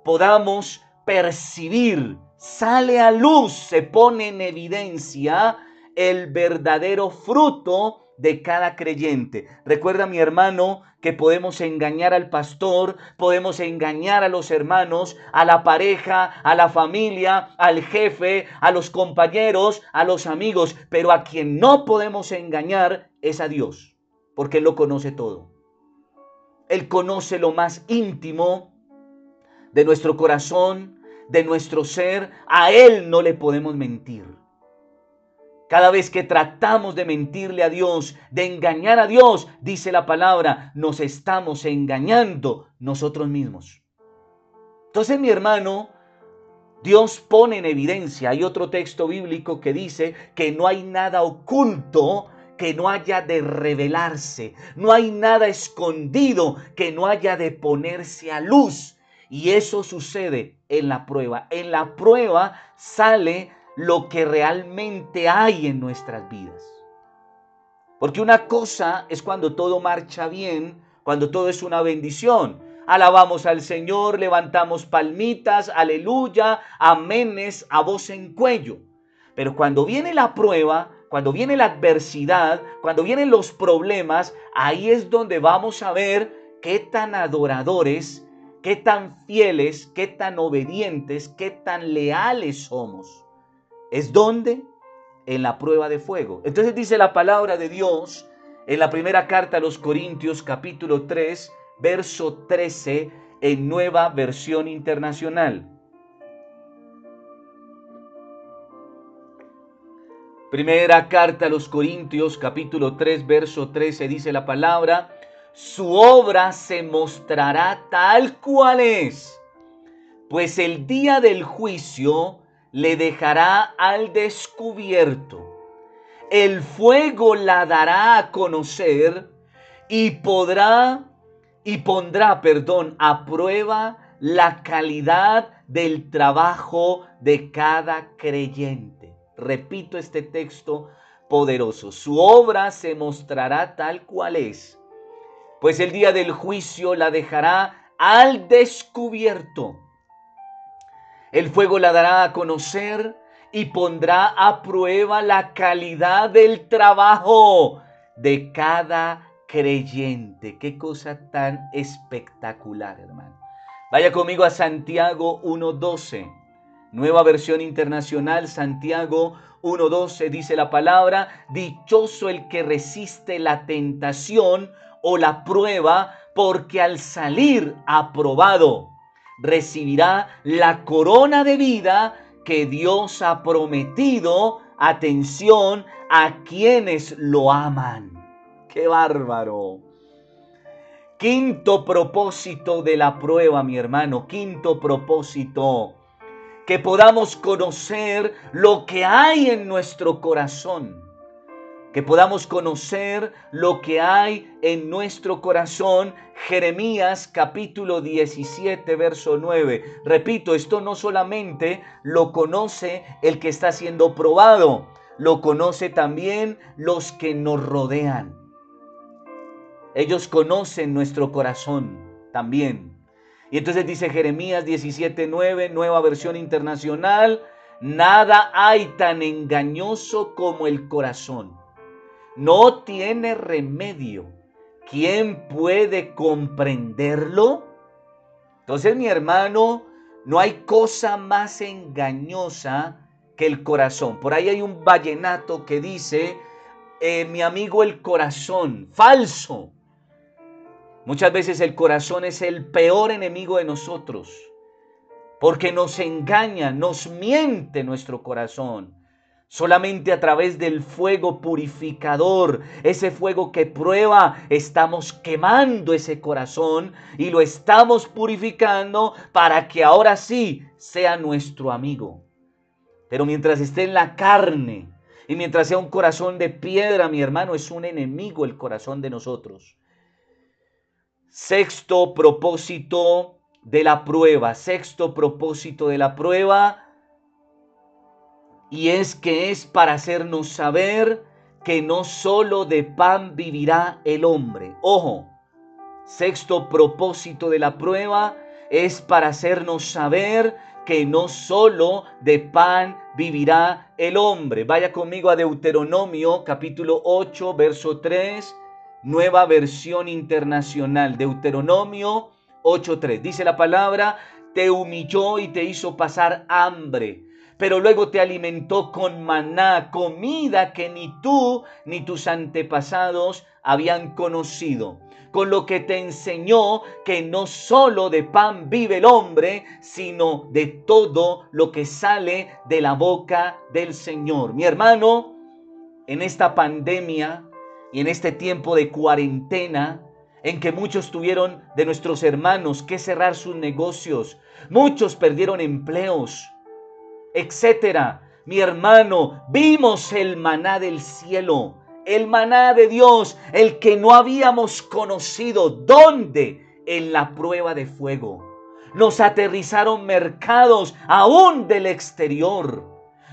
podamos percibir, sale a luz, se pone en evidencia el verdadero fruto de cada creyente. Recuerda mi hermano que podemos engañar al pastor, podemos engañar a los hermanos, a la pareja, a la familia, al jefe, a los compañeros, a los amigos, pero a quien no podemos engañar es a Dios, porque Él lo conoce todo. Él conoce lo más íntimo de nuestro corazón, de nuestro ser. A Él no le podemos mentir. Cada vez que tratamos de mentirle a Dios, de engañar a Dios, dice la palabra, nos estamos engañando nosotros mismos. Entonces, mi hermano, Dios pone en evidencia, hay otro texto bíblico que dice que no hay nada oculto que no haya de revelarse, no hay nada escondido que no haya de ponerse a luz. Y eso sucede en la prueba. En la prueba sale lo que realmente hay en nuestras vidas. Porque una cosa es cuando todo marcha bien, cuando todo es una bendición. Alabamos al Señor, levantamos palmitas, aleluya, aménes a voz en cuello. Pero cuando viene la prueba, cuando viene la adversidad, cuando vienen los problemas, ahí es donde vamos a ver qué tan adoradores, qué tan fieles, qué tan obedientes, qué tan leales somos. ¿Es donde? En la prueba de fuego. Entonces dice la palabra de Dios en la primera carta a los Corintios capítulo 3, verso 13, en nueva versión internacional. Primera carta a los Corintios capítulo 3 verso 13 dice la palabra, su obra se mostrará tal cual es, pues el día del juicio le dejará al descubierto. El fuego la dará a conocer y podrá y pondrá, perdón, a prueba la calidad del trabajo de cada creyente repito este texto poderoso. Su obra se mostrará tal cual es, pues el día del juicio la dejará al descubierto. El fuego la dará a conocer y pondrá a prueba la calidad del trabajo de cada creyente. Qué cosa tan espectacular, hermano. Vaya conmigo a Santiago 1.12. Nueva versión internacional, Santiago 1.12 dice la palabra, dichoso el que resiste la tentación o la prueba, porque al salir aprobado recibirá la corona de vida que Dios ha prometido, atención, a quienes lo aman. ¡Qué bárbaro! Quinto propósito de la prueba, mi hermano, quinto propósito, que podamos conocer lo que hay en nuestro corazón que podamos conocer lo que hay en nuestro corazón. Jeremías capítulo 17, verso 9. Repito, esto no solamente lo conoce el que está siendo probado, lo conoce también los que nos rodean. Ellos conocen nuestro corazón también. Y entonces dice Jeremías 17:9, nueva versión internacional, nada hay tan engañoso como el corazón no tiene remedio. ¿Quién puede comprenderlo? Entonces, mi hermano, no hay cosa más engañosa que el corazón. Por ahí hay un vallenato que dice, eh, mi amigo el corazón, falso. Muchas veces el corazón es el peor enemigo de nosotros, porque nos engaña, nos miente nuestro corazón. Solamente a través del fuego purificador, ese fuego que prueba, estamos quemando ese corazón y lo estamos purificando para que ahora sí sea nuestro amigo. Pero mientras esté en la carne y mientras sea un corazón de piedra, mi hermano, es un enemigo el corazón de nosotros. Sexto propósito de la prueba, sexto propósito de la prueba y es que es para hacernos saber que no solo de pan vivirá el hombre. Ojo, sexto propósito de la prueba es para hacernos saber que no solo de pan vivirá el hombre. Vaya conmigo a Deuteronomio capítulo 8, verso 3, nueva versión internacional. Deuteronomio 8.3. Dice la palabra, te humilló y te hizo pasar hambre pero luego te alimentó con maná, comida que ni tú ni tus antepasados habían conocido, con lo que te enseñó que no solo de pan vive el hombre, sino de todo lo que sale de la boca del Señor. Mi hermano, en esta pandemia y en este tiempo de cuarentena, en que muchos tuvieron de nuestros hermanos que cerrar sus negocios, muchos perdieron empleos, etcétera. Mi hermano, vimos el maná del cielo, el maná de Dios, el que no habíamos conocido. ¿Dónde? En la prueba de fuego. Nos aterrizaron mercados aún del exterior.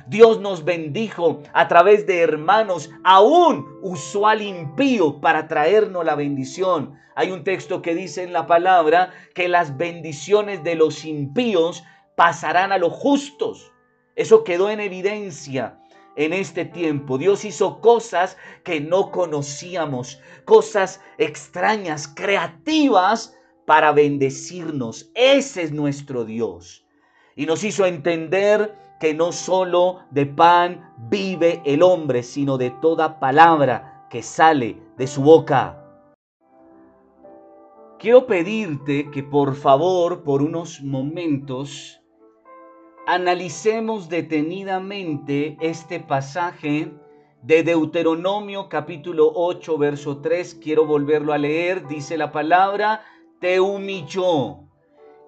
Dios nos bendijo a través de hermanos, aún usual impío, para traernos la bendición. Hay un texto que dice en la palabra que las bendiciones de los impíos pasarán a los justos. Eso quedó en evidencia en este tiempo. Dios hizo cosas que no conocíamos, cosas extrañas, creativas para bendecirnos. Ese es nuestro Dios. Y nos hizo entender que no solo de pan vive el hombre, sino de toda palabra que sale de su boca. Quiero pedirte que por favor, por unos momentos, analicemos detenidamente este pasaje de Deuteronomio capítulo 8, verso 3. Quiero volverlo a leer. Dice la palabra, te humilló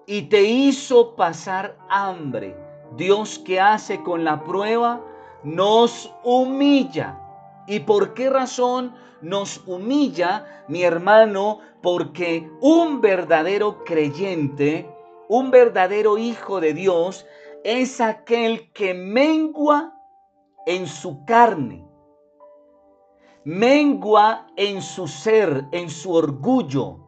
y te hizo pasar hambre. Dios que hace con la prueba nos humilla. ¿Y por qué razón nos humilla, mi hermano? Porque un verdadero creyente, un verdadero hijo de Dios, es aquel que mengua en su carne. mengua en su ser, en su orgullo,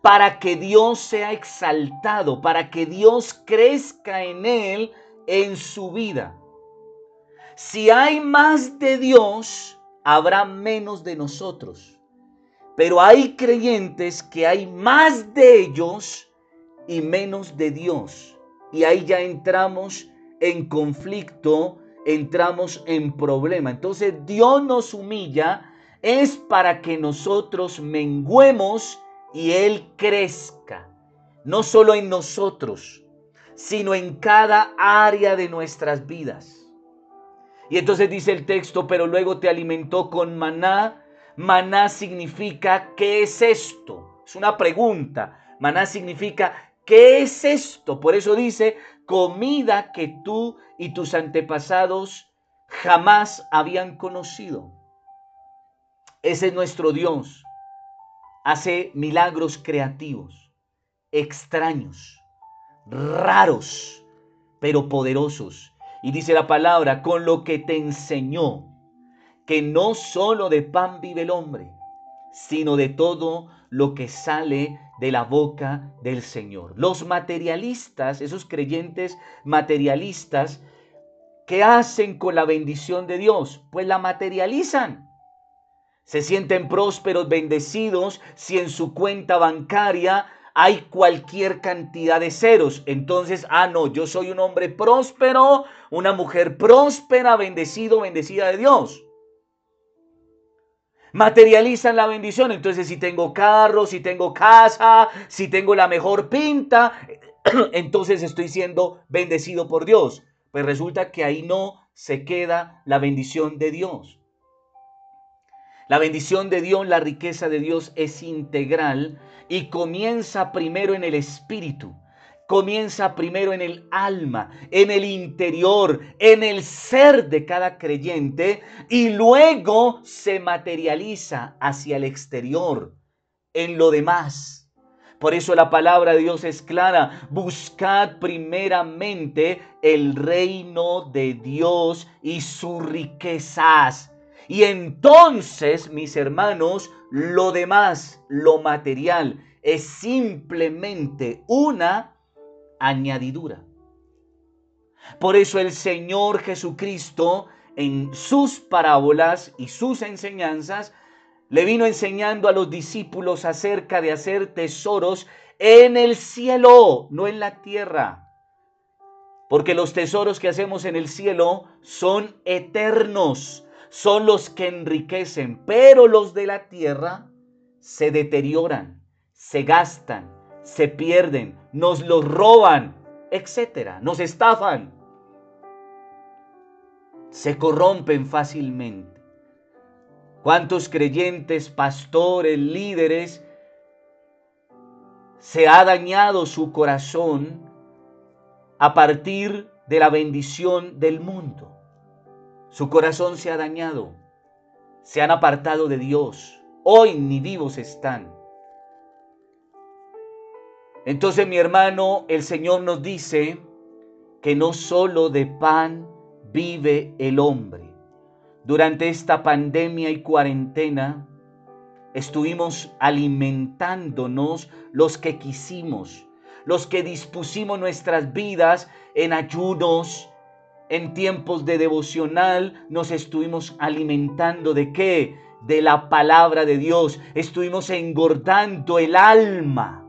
para que Dios sea exaltado, para que Dios crezca en él, en su vida. Si hay más de Dios, habrá menos de nosotros. Pero hay creyentes que hay más de ellos y menos de Dios. Y ahí ya entramos en conflicto, entramos en problema. Entonces Dios nos humilla es para que nosotros menguemos y Él crezca. No solo en nosotros, sino en cada área de nuestras vidas. Y entonces dice el texto, pero luego te alimentó con maná. Maná significa, ¿qué es esto? Es una pregunta. Maná significa, ¿qué es esto? Por eso dice, comida que tú y tus antepasados jamás habían conocido. Ese es nuestro Dios. Hace milagros creativos, extraños, raros, pero poderosos. Y dice la palabra, con lo que te enseñó, que no solo de pan vive el hombre, sino de todo lo que sale de la boca del Señor. Los materialistas, esos creyentes materialistas, ¿qué hacen con la bendición de Dios? Pues la materializan. Se sienten prósperos, bendecidos, si en su cuenta bancaria hay cualquier cantidad de ceros. Entonces, ah, no, yo soy un hombre próspero, una mujer próspera, bendecido, bendecida de Dios materializan la bendición. Entonces, si tengo carro, si tengo casa, si tengo la mejor pinta, entonces estoy siendo bendecido por Dios. Pues resulta que ahí no se queda la bendición de Dios. La bendición de Dios, la riqueza de Dios es integral y comienza primero en el espíritu comienza primero en el alma, en el interior, en el ser de cada creyente y luego se materializa hacia el exterior, en lo demás. Por eso la palabra de Dios es clara. Buscad primeramente el reino de Dios y sus riquezas. Y entonces, mis hermanos, lo demás, lo material, es simplemente una añadidura. Por eso el Señor Jesucristo en sus parábolas y sus enseñanzas le vino enseñando a los discípulos acerca de hacer tesoros en el cielo, no en la tierra. Porque los tesoros que hacemos en el cielo son eternos, son los que enriquecen, pero los de la tierra se deterioran, se gastan, se pierden, nos los roban, etcétera, nos estafan, se corrompen fácilmente. ¿Cuántos creyentes, pastores, líderes se ha dañado su corazón a partir de la bendición del mundo? Su corazón se ha dañado, se han apartado de Dios, hoy ni vivos están. Entonces, mi hermano, el Señor nos dice que no solo de pan vive el hombre. Durante esta pandemia y cuarentena estuvimos alimentándonos los que quisimos, los que dispusimos nuestras vidas en ayunos, en tiempos de devocional, nos estuvimos alimentando de qué? De la palabra de Dios. Estuvimos engordando el alma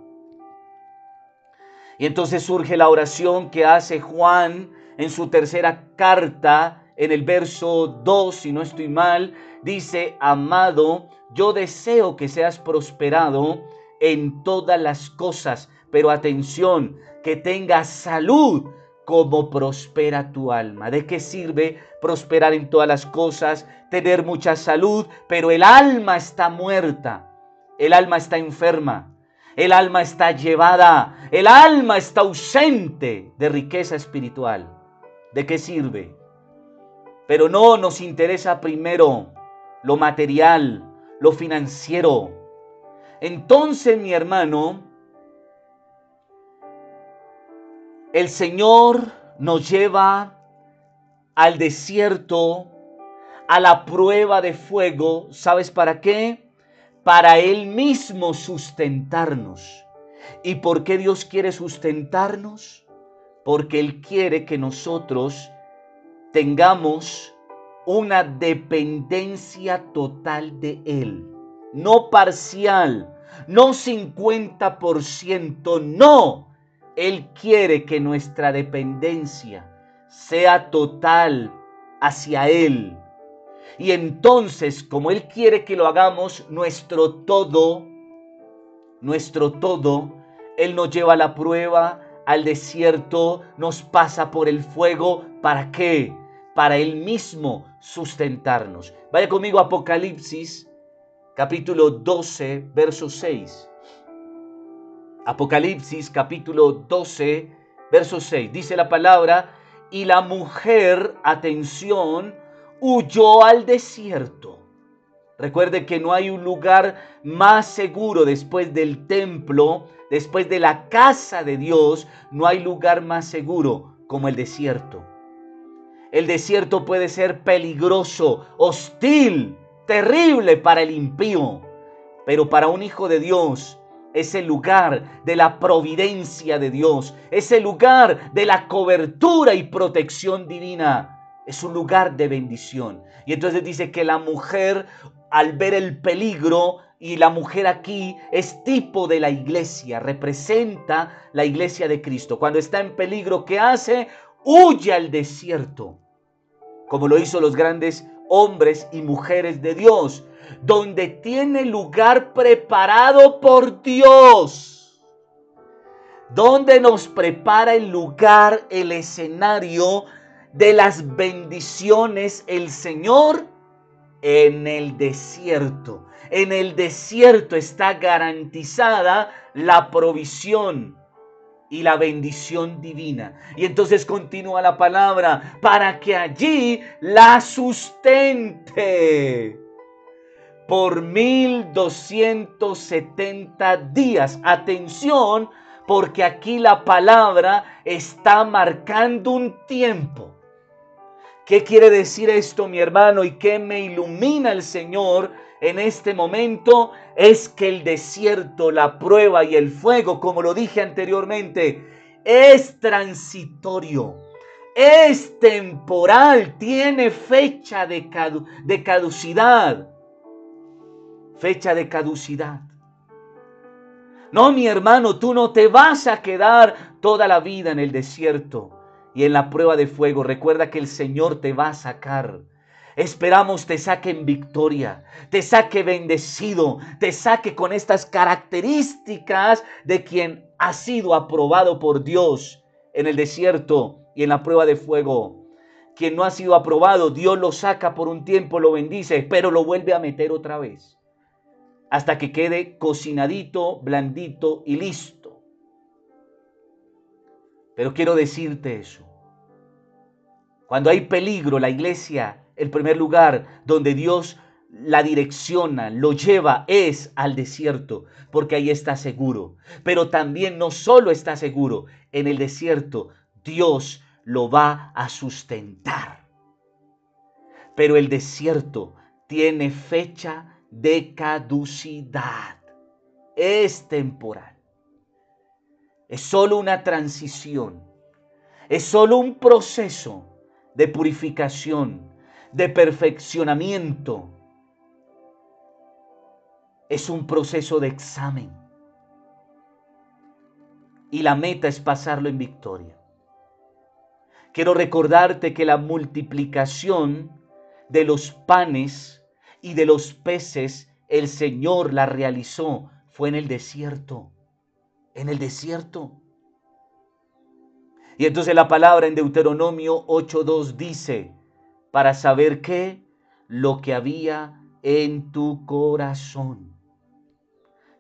y entonces surge la oración que hace Juan en su tercera carta, en el verso 2, si no estoy mal, dice, amado, yo deseo que seas prosperado en todas las cosas, pero atención, que tengas salud como prospera tu alma. ¿De qué sirve prosperar en todas las cosas, tener mucha salud, pero el alma está muerta, el alma está enferma? El alma está llevada, el alma está ausente de riqueza espiritual. ¿De qué sirve? Pero no nos interesa primero lo material, lo financiero. Entonces, mi hermano, el Señor nos lleva al desierto a la prueba de fuego, ¿sabes para qué? Para Él mismo sustentarnos. ¿Y por qué Dios quiere sustentarnos? Porque Él quiere que nosotros tengamos una dependencia total de Él, no parcial, no 50%, no. Él quiere que nuestra dependencia sea total hacia Él. Y entonces, como Él quiere que lo hagamos, nuestro todo, nuestro todo, Él nos lleva a la prueba, al desierto, nos pasa por el fuego. ¿Para qué? Para Él mismo sustentarnos. Vaya conmigo Apocalipsis, capítulo 12, verso 6. Apocalipsis, capítulo 12, verso 6. Dice la palabra, y la mujer, atención, huyó al desierto. Recuerde que no hay un lugar más seguro después del templo, después de la casa de Dios, no hay lugar más seguro como el desierto. El desierto puede ser peligroso, hostil, terrible para el impío, pero para un hijo de Dios es el lugar de la providencia de Dios, es el lugar de la cobertura y protección divina es un lugar de bendición. Y entonces dice que la mujer, al ver el peligro, y la mujer aquí es tipo de la iglesia, representa la iglesia de Cristo. Cuando está en peligro, ¿qué hace? Huye al desierto, como lo hizo los grandes hombres y mujeres de Dios, donde tiene lugar preparado por Dios, donde nos prepara el lugar, el escenario de las bendiciones el Señor en el desierto. En el desierto está garantizada la provisión y la bendición divina. Y entonces continúa la palabra, para que allí la sustente por 1270 días. Atención, porque aquí la palabra está marcando un tiempo. ¿Qué quiere decir esto, mi hermano? ¿Y qué me ilumina el Señor en este momento? Es que el desierto, la prueba y el fuego, como lo dije anteriormente, es transitorio, es temporal, tiene fecha de, de caducidad. Fecha de caducidad. No, mi hermano, tú no te vas a quedar toda la vida en el desierto y en la prueba de fuego, recuerda que el Señor te va a sacar. Esperamos te saque en victoria, te saque bendecido, te saque con estas características de quien ha sido aprobado por Dios en el desierto y en la prueba de fuego. Quien no ha sido aprobado, Dios lo saca por un tiempo, lo bendice, pero lo vuelve a meter otra vez. Hasta que quede cocinadito, blandito y listo. Pero quiero decirte eso. Cuando hay peligro, la iglesia, el primer lugar donde Dios la direcciona, lo lleva, es al desierto, porque ahí está seguro. Pero también no solo está seguro, en el desierto Dios lo va a sustentar. Pero el desierto tiene fecha de caducidad. Es temporal. Es solo una transición. Es solo un proceso de purificación, de perfeccionamiento. Es un proceso de examen. Y la meta es pasarlo en victoria. Quiero recordarte que la multiplicación de los panes y de los peces, el Señor la realizó, fue en el desierto. En el desierto. Y entonces la palabra en Deuteronomio 8.2 dice, para saber qué, lo que había en tu corazón,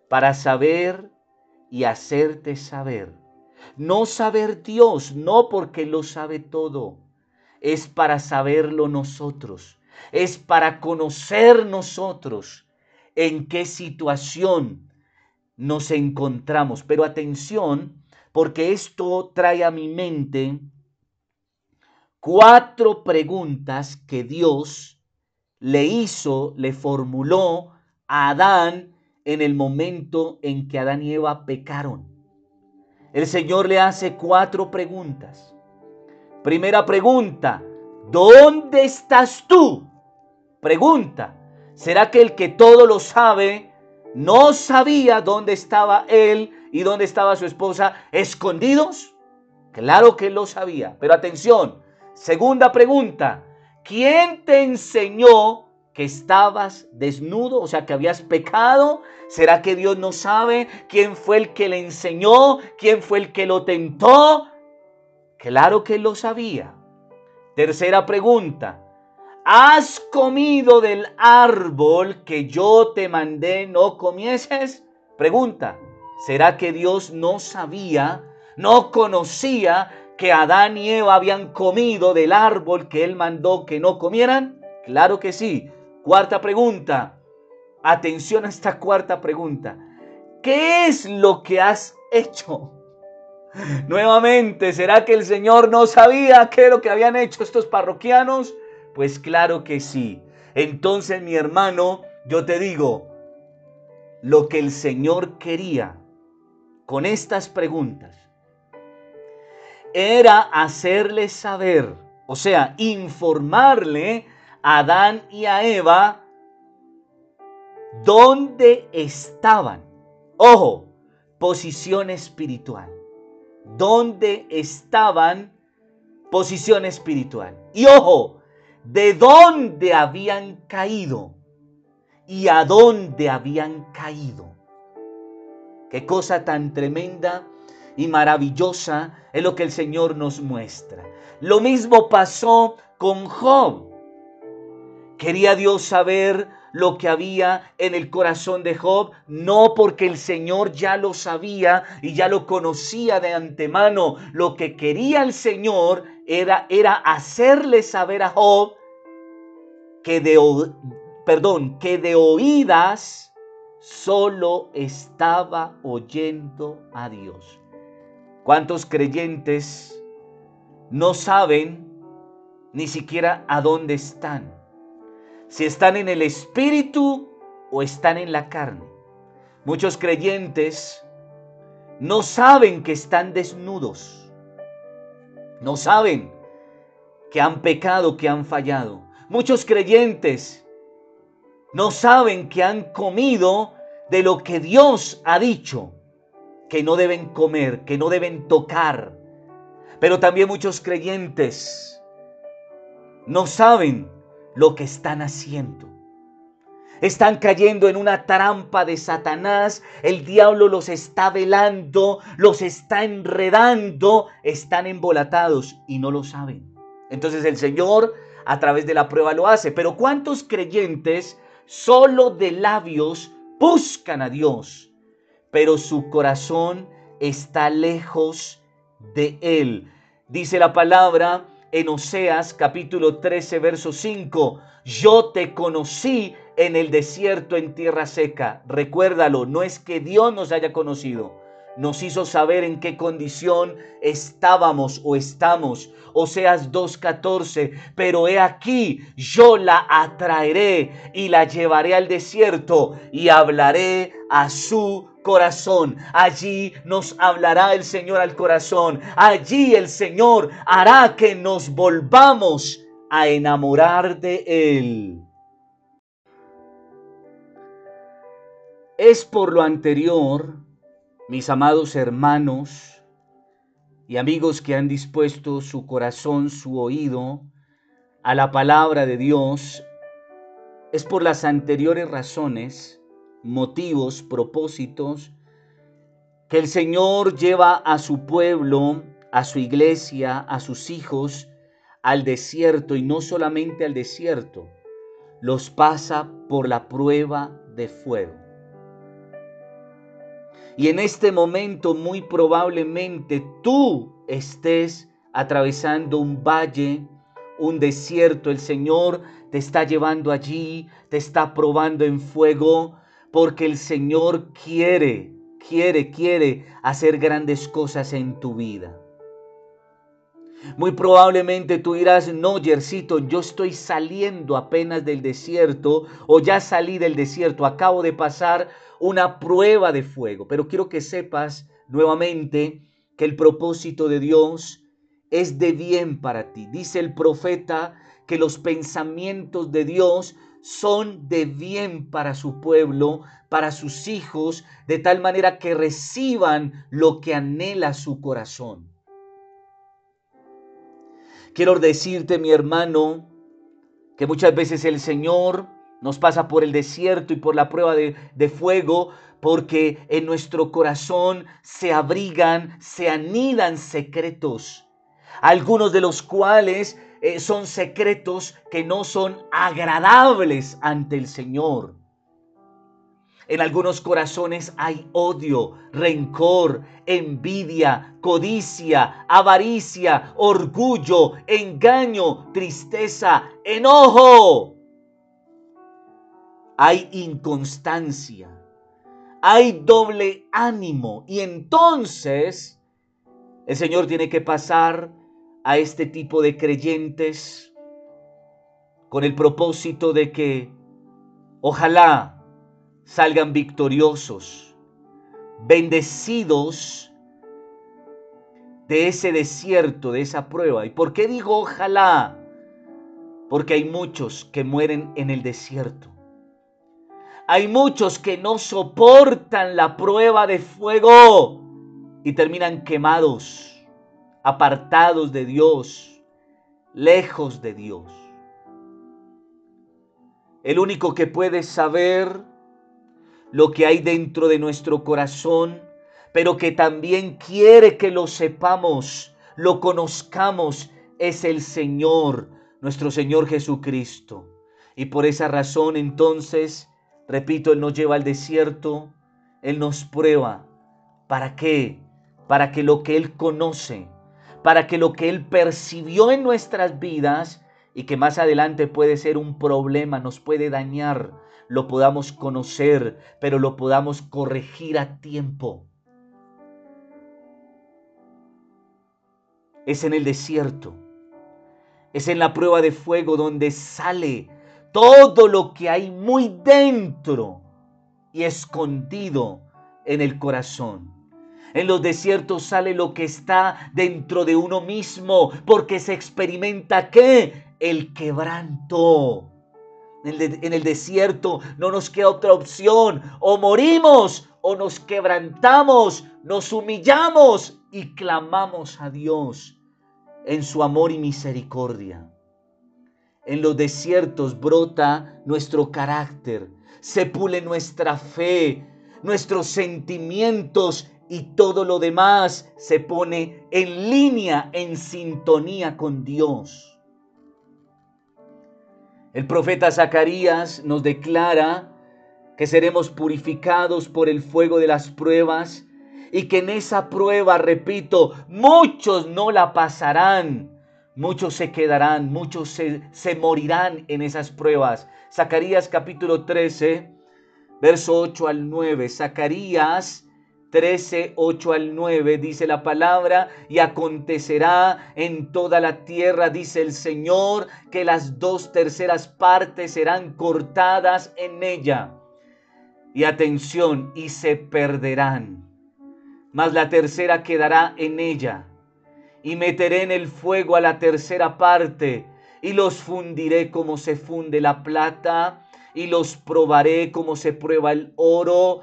para saber y hacerte saber. No saber Dios, no porque lo sabe todo, es para saberlo nosotros, es para conocer nosotros en qué situación nos encontramos. Pero atención, porque esto trae a mi mente cuatro preguntas que Dios le hizo, le formuló a Adán en el momento en que Adán y Eva pecaron. El Señor le hace cuatro preguntas. Primera pregunta, ¿dónde estás tú? Pregunta, ¿será que el que todo lo sabe no sabía dónde estaba él y dónde estaba su esposa escondidos? Claro que lo sabía, pero atención, segunda pregunta, ¿quién te enseñó que estabas desnudo, o sea, que habías pecado? ¿Será que Dios no sabe quién fue el que le enseñó? ¿Quién fue el que lo tentó? Claro que lo sabía. Tercera pregunta. ¿Has comido del árbol que yo te mandé no comieses? Pregunta. ¿Será que Dios no sabía, no conocía que Adán y Eva habían comido del árbol que él mandó que no comieran? Claro que sí. Cuarta pregunta. Atención a esta cuarta pregunta. ¿Qué es lo que has hecho? Nuevamente, ¿será que el Señor no sabía qué es lo que habían hecho estos parroquianos? Pues claro que sí. Entonces, mi hermano, yo te digo, lo que el Señor quería con estas preguntas era hacerle saber, o sea, informarle a Adán y a Eva dónde estaban. Ojo, posición espiritual dónde estaban posición espiritual. Y ojo, de dónde habían caído y a dónde habían caído. Qué cosa tan tremenda y maravillosa es lo que el Señor nos muestra. Lo mismo pasó con Job. Quería Dios saber lo que había en el corazón de Job, no porque el Señor ya lo sabía y ya lo conocía de antemano. Lo que quería el Señor era, era hacerle saber a Job que de, perdón, que de oídas solo estaba oyendo a Dios. ¿Cuántos creyentes no saben ni siquiera a dónde están? si están en el espíritu o están en la carne. Muchos creyentes no saben que están desnudos. No saben que han pecado, que han fallado. Muchos creyentes no saben que han comido de lo que Dios ha dicho que no deben comer, que no deben tocar. Pero también muchos creyentes no saben lo que están haciendo. Están cayendo en una trampa de Satanás. El diablo los está velando, los está enredando, están embolatados y no lo saben. Entonces el Señor a través de la prueba lo hace. Pero ¿cuántos creyentes solo de labios buscan a Dios? Pero su corazón está lejos de Él. Dice la palabra en Oseas capítulo 13, verso 5. Yo te conocí en el desierto, en tierra seca. Recuérdalo, no es que Dios nos haya conocido. Nos hizo saber en qué condición estábamos o estamos. Oseas 2.14, pero he aquí, yo la atraeré y la llevaré al desierto y hablaré a su corazón. Allí nos hablará el Señor al corazón. Allí el Señor hará que nos volvamos a enamorar de Él. Es por lo anterior, mis amados hermanos y amigos que han dispuesto su corazón, su oído a la palabra de Dios, es por las anteriores razones motivos, propósitos, que el Señor lleva a su pueblo, a su iglesia, a sus hijos al desierto y no solamente al desierto, los pasa por la prueba de fuego. Y en este momento muy probablemente tú estés atravesando un valle, un desierto. El Señor te está llevando allí, te está probando en fuego, porque el Señor quiere, quiere, quiere hacer grandes cosas en tu vida. Muy probablemente tú dirás, no, Yercito, yo estoy saliendo apenas del desierto o ya salí del desierto, acabo de pasar una prueba de fuego. Pero quiero que sepas nuevamente que el propósito de Dios es de bien para ti. Dice el profeta que los pensamientos de Dios son de bien para su pueblo, para sus hijos, de tal manera que reciban lo que anhela su corazón. Quiero decirte, mi hermano, que muchas veces el Señor nos pasa por el desierto y por la prueba de, fuego, porque en nuestro corazón se abrigan, se anidan secretos, algunos de los cuales eh, son secretos que no son agradables ante el Señor. En algunos corazones hay odio, rencor, envidia, codicia, avaricia, orgullo, engaño, tristeza, enojo. Hay inconstancia, hay doble ánimo y entonces el Señor tiene que pasar a este tipo de creyentes con el propósito de que ojalá salgan victoriosos, bendecidos de ese desierto, de esa prueba. ¿Y por qué digo ojalá? Porque hay muchos que mueren en el desierto. Hay muchos que no soportan la prueba de fuego y terminan quemados apartados de Dios, lejos de Dios. El único que puede saber lo que hay dentro de nuestro corazón, pero que también quiere que lo sepamos, lo conozcamos, es el Señor, nuestro Señor Jesucristo. Y por esa razón entonces, repito, Él nos lleva al desierto, Él nos prueba. ¿Para qué? Para que lo que Él conoce, para que lo que Él percibió en nuestras vidas y que más adelante puede ser un problema, nos puede dañar, lo podamos conocer, pero lo podamos corregir a tiempo. Es en el desierto, es en la prueba de fuego donde sale todo lo que hay muy dentro y escondido en el corazón. En los desiertos sale lo que está dentro de uno mismo, porque se experimenta qué? El quebranto. En el, desierto no nos queda otra opción. O morimos o nos quebrantamos, nos humillamos y clamamos a Dios en su amor y misericordia. En los desiertos brota nuestro carácter, se pule nuestra fe, nuestros sentimientos y todo lo demás se pone en línea, en sintonía con Dios. El profeta Zacarías nos declara que seremos purificados por el fuego de las pruebas y que en esa prueba, repito, muchos no la pasarán, muchos se quedarán, muchos se, morirán en esas pruebas. Zacarías capítulo 13, verso 8 al 9. Zacarías 13, 8 al 9 dice la palabra, y acontecerá en toda la tierra, dice el Señor, que las dos terceras partes serán cortadas en ella. Y atención, y se perderán. Mas la tercera quedará en ella. Y meteré en el fuego a la tercera parte, y los fundiré como se funde la plata, y los probaré como se prueba el oro,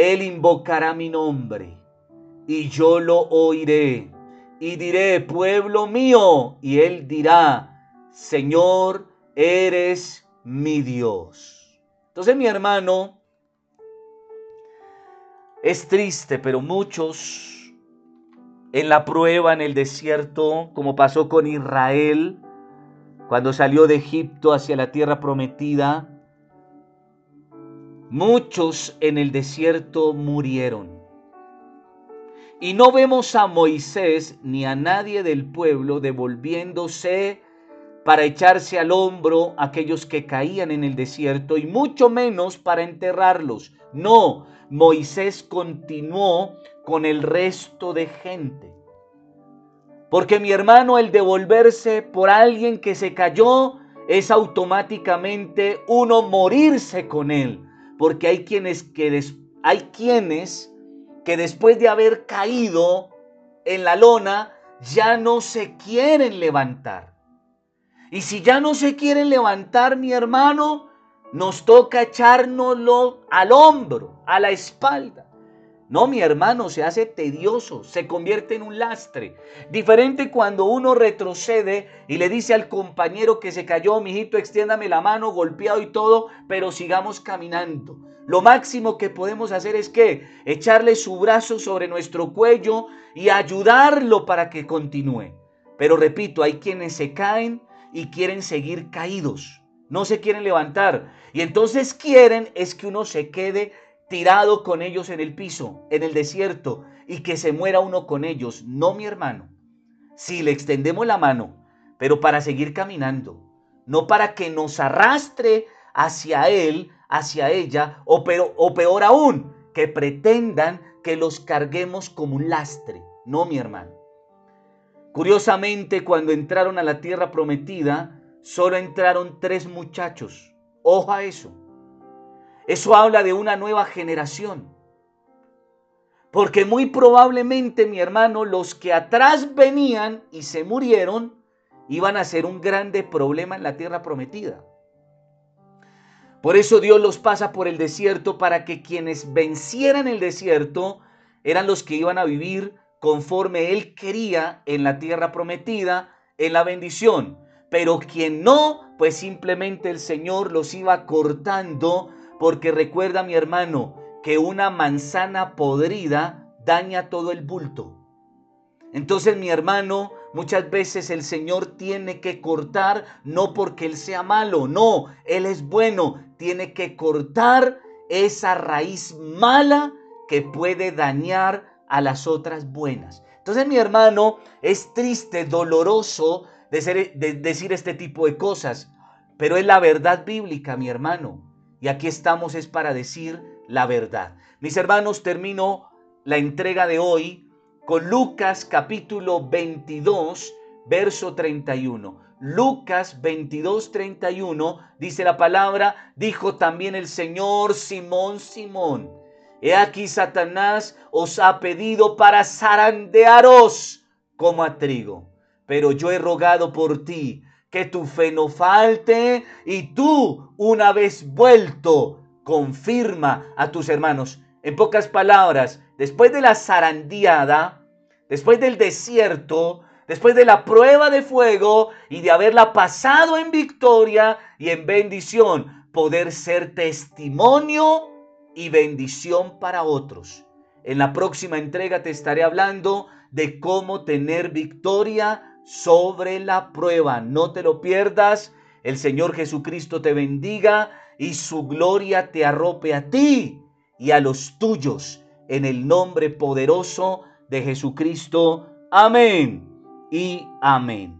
él invocará mi nombre y yo lo oiré y diré, pueblo mío, y él dirá, Señor, eres mi Dios. Entonces mi hermano, es triste, pero muchos en la prueba, en el desierto, como pasó con Israel, cuando salió de Egipto hacia la tierra prometida, Muchos en el desierto murieron. Y no vemos a Moisés ni a nadie del pueblo devolviéndose para echarse al hombro a aquellos que caían en el desierto y mucho menos para enterrarlos. No, Moisés continuó con el resto de gente. Porque mi hermano, el devolverse por alguien que se cayó es automáticamente uno morirse con él. Porque hay quienes que, hay quienes que después de haber caído en la lona ya no se quieren levantar. Y si ya no se quieren levantar, mi hermano, nos toca echárnoslo al hombro, a la espalda. No, mi hermano, se hace tedioso, se convierte en un lastre. Diferente cuando uno retrocede y le dice al compañero que se cayó, mijito, extiéndame la mano, golpeado y todo, pero sigamos caminando. Lo máximo que podemos hacer es que echarle su brazo sobre nuestro cuello y ayudarlo para que continúe. Pero repito, hay quienes se caen y quieren seguir caídos, no se quieren levantar. Y entonces quieren es que uno se quede tirado con ellos en el piso, en el desierto, y que se muera uno con ellos. No, mi hermano. Si le extendemos la mano, pero para seguir caminando, no para que nos arrastre hacia él, hacia ella, o, pero, o peor aún, que pretendan que los carguemos como un lastre. No, mi hermano. Curiosamente, cuando entraron a la tierra prometida, solo entraron tres muchachos. Ojo a eso. Eso habla de una nueva generación. Porque muy probablemente, mi hermano, los que atrás venían y se murieron, iban a ser un grande problema en la tierra prometida. Por eso Dios los pasa por el desierto para que quienes vencieran el desierto eran los que iban a vivir conforme Él quería en la tierra prometida, en la bendición. Pero quien no, pues simplemente el Señor los iba cortando porque recuerda mi hermano que una manzana podrida daña todo el bulto. Entonces mi hermano, muchas veces el Señor tiene que cortar no porque Él sea malo, no, Él es bueno, tiene que cortar esa raíz mala que puede dañar a las otras buenas. Entonces mi hermano, es triste, doloroso de, decir este tipo de cosas, pero es la verdad bíblica, mi hermano. Y aquí estamos es para decir la verdad. Mis hermanos, termino la entrega de hoy con Lucas capítulo 22, verso 31. Lucas 22, 31 dice la palabra, dijo también el Señor Simón, Simón, he aquí Satanás os ha pedido para zarandearos como a trigo, pero yo he rogado por ti que tu fe no falte y tú, una vez vuelto, confirma a tus hermanos. En pocas palabras, después de la zarandeada, después del desierto, después de la prueba de fuego y de haberla pasado en victoria y en bendición, poder ser testimonio y bendición para otros. En la próxima entrega te estaré hablando de cómo tener victoria sobre la prueba. No te lo pierdas. El Señor Jesucristo te bendiga y su gloria te arrope a ti y a los tuyos. En el nombre poderoso de Jesucristo. Amén y amén.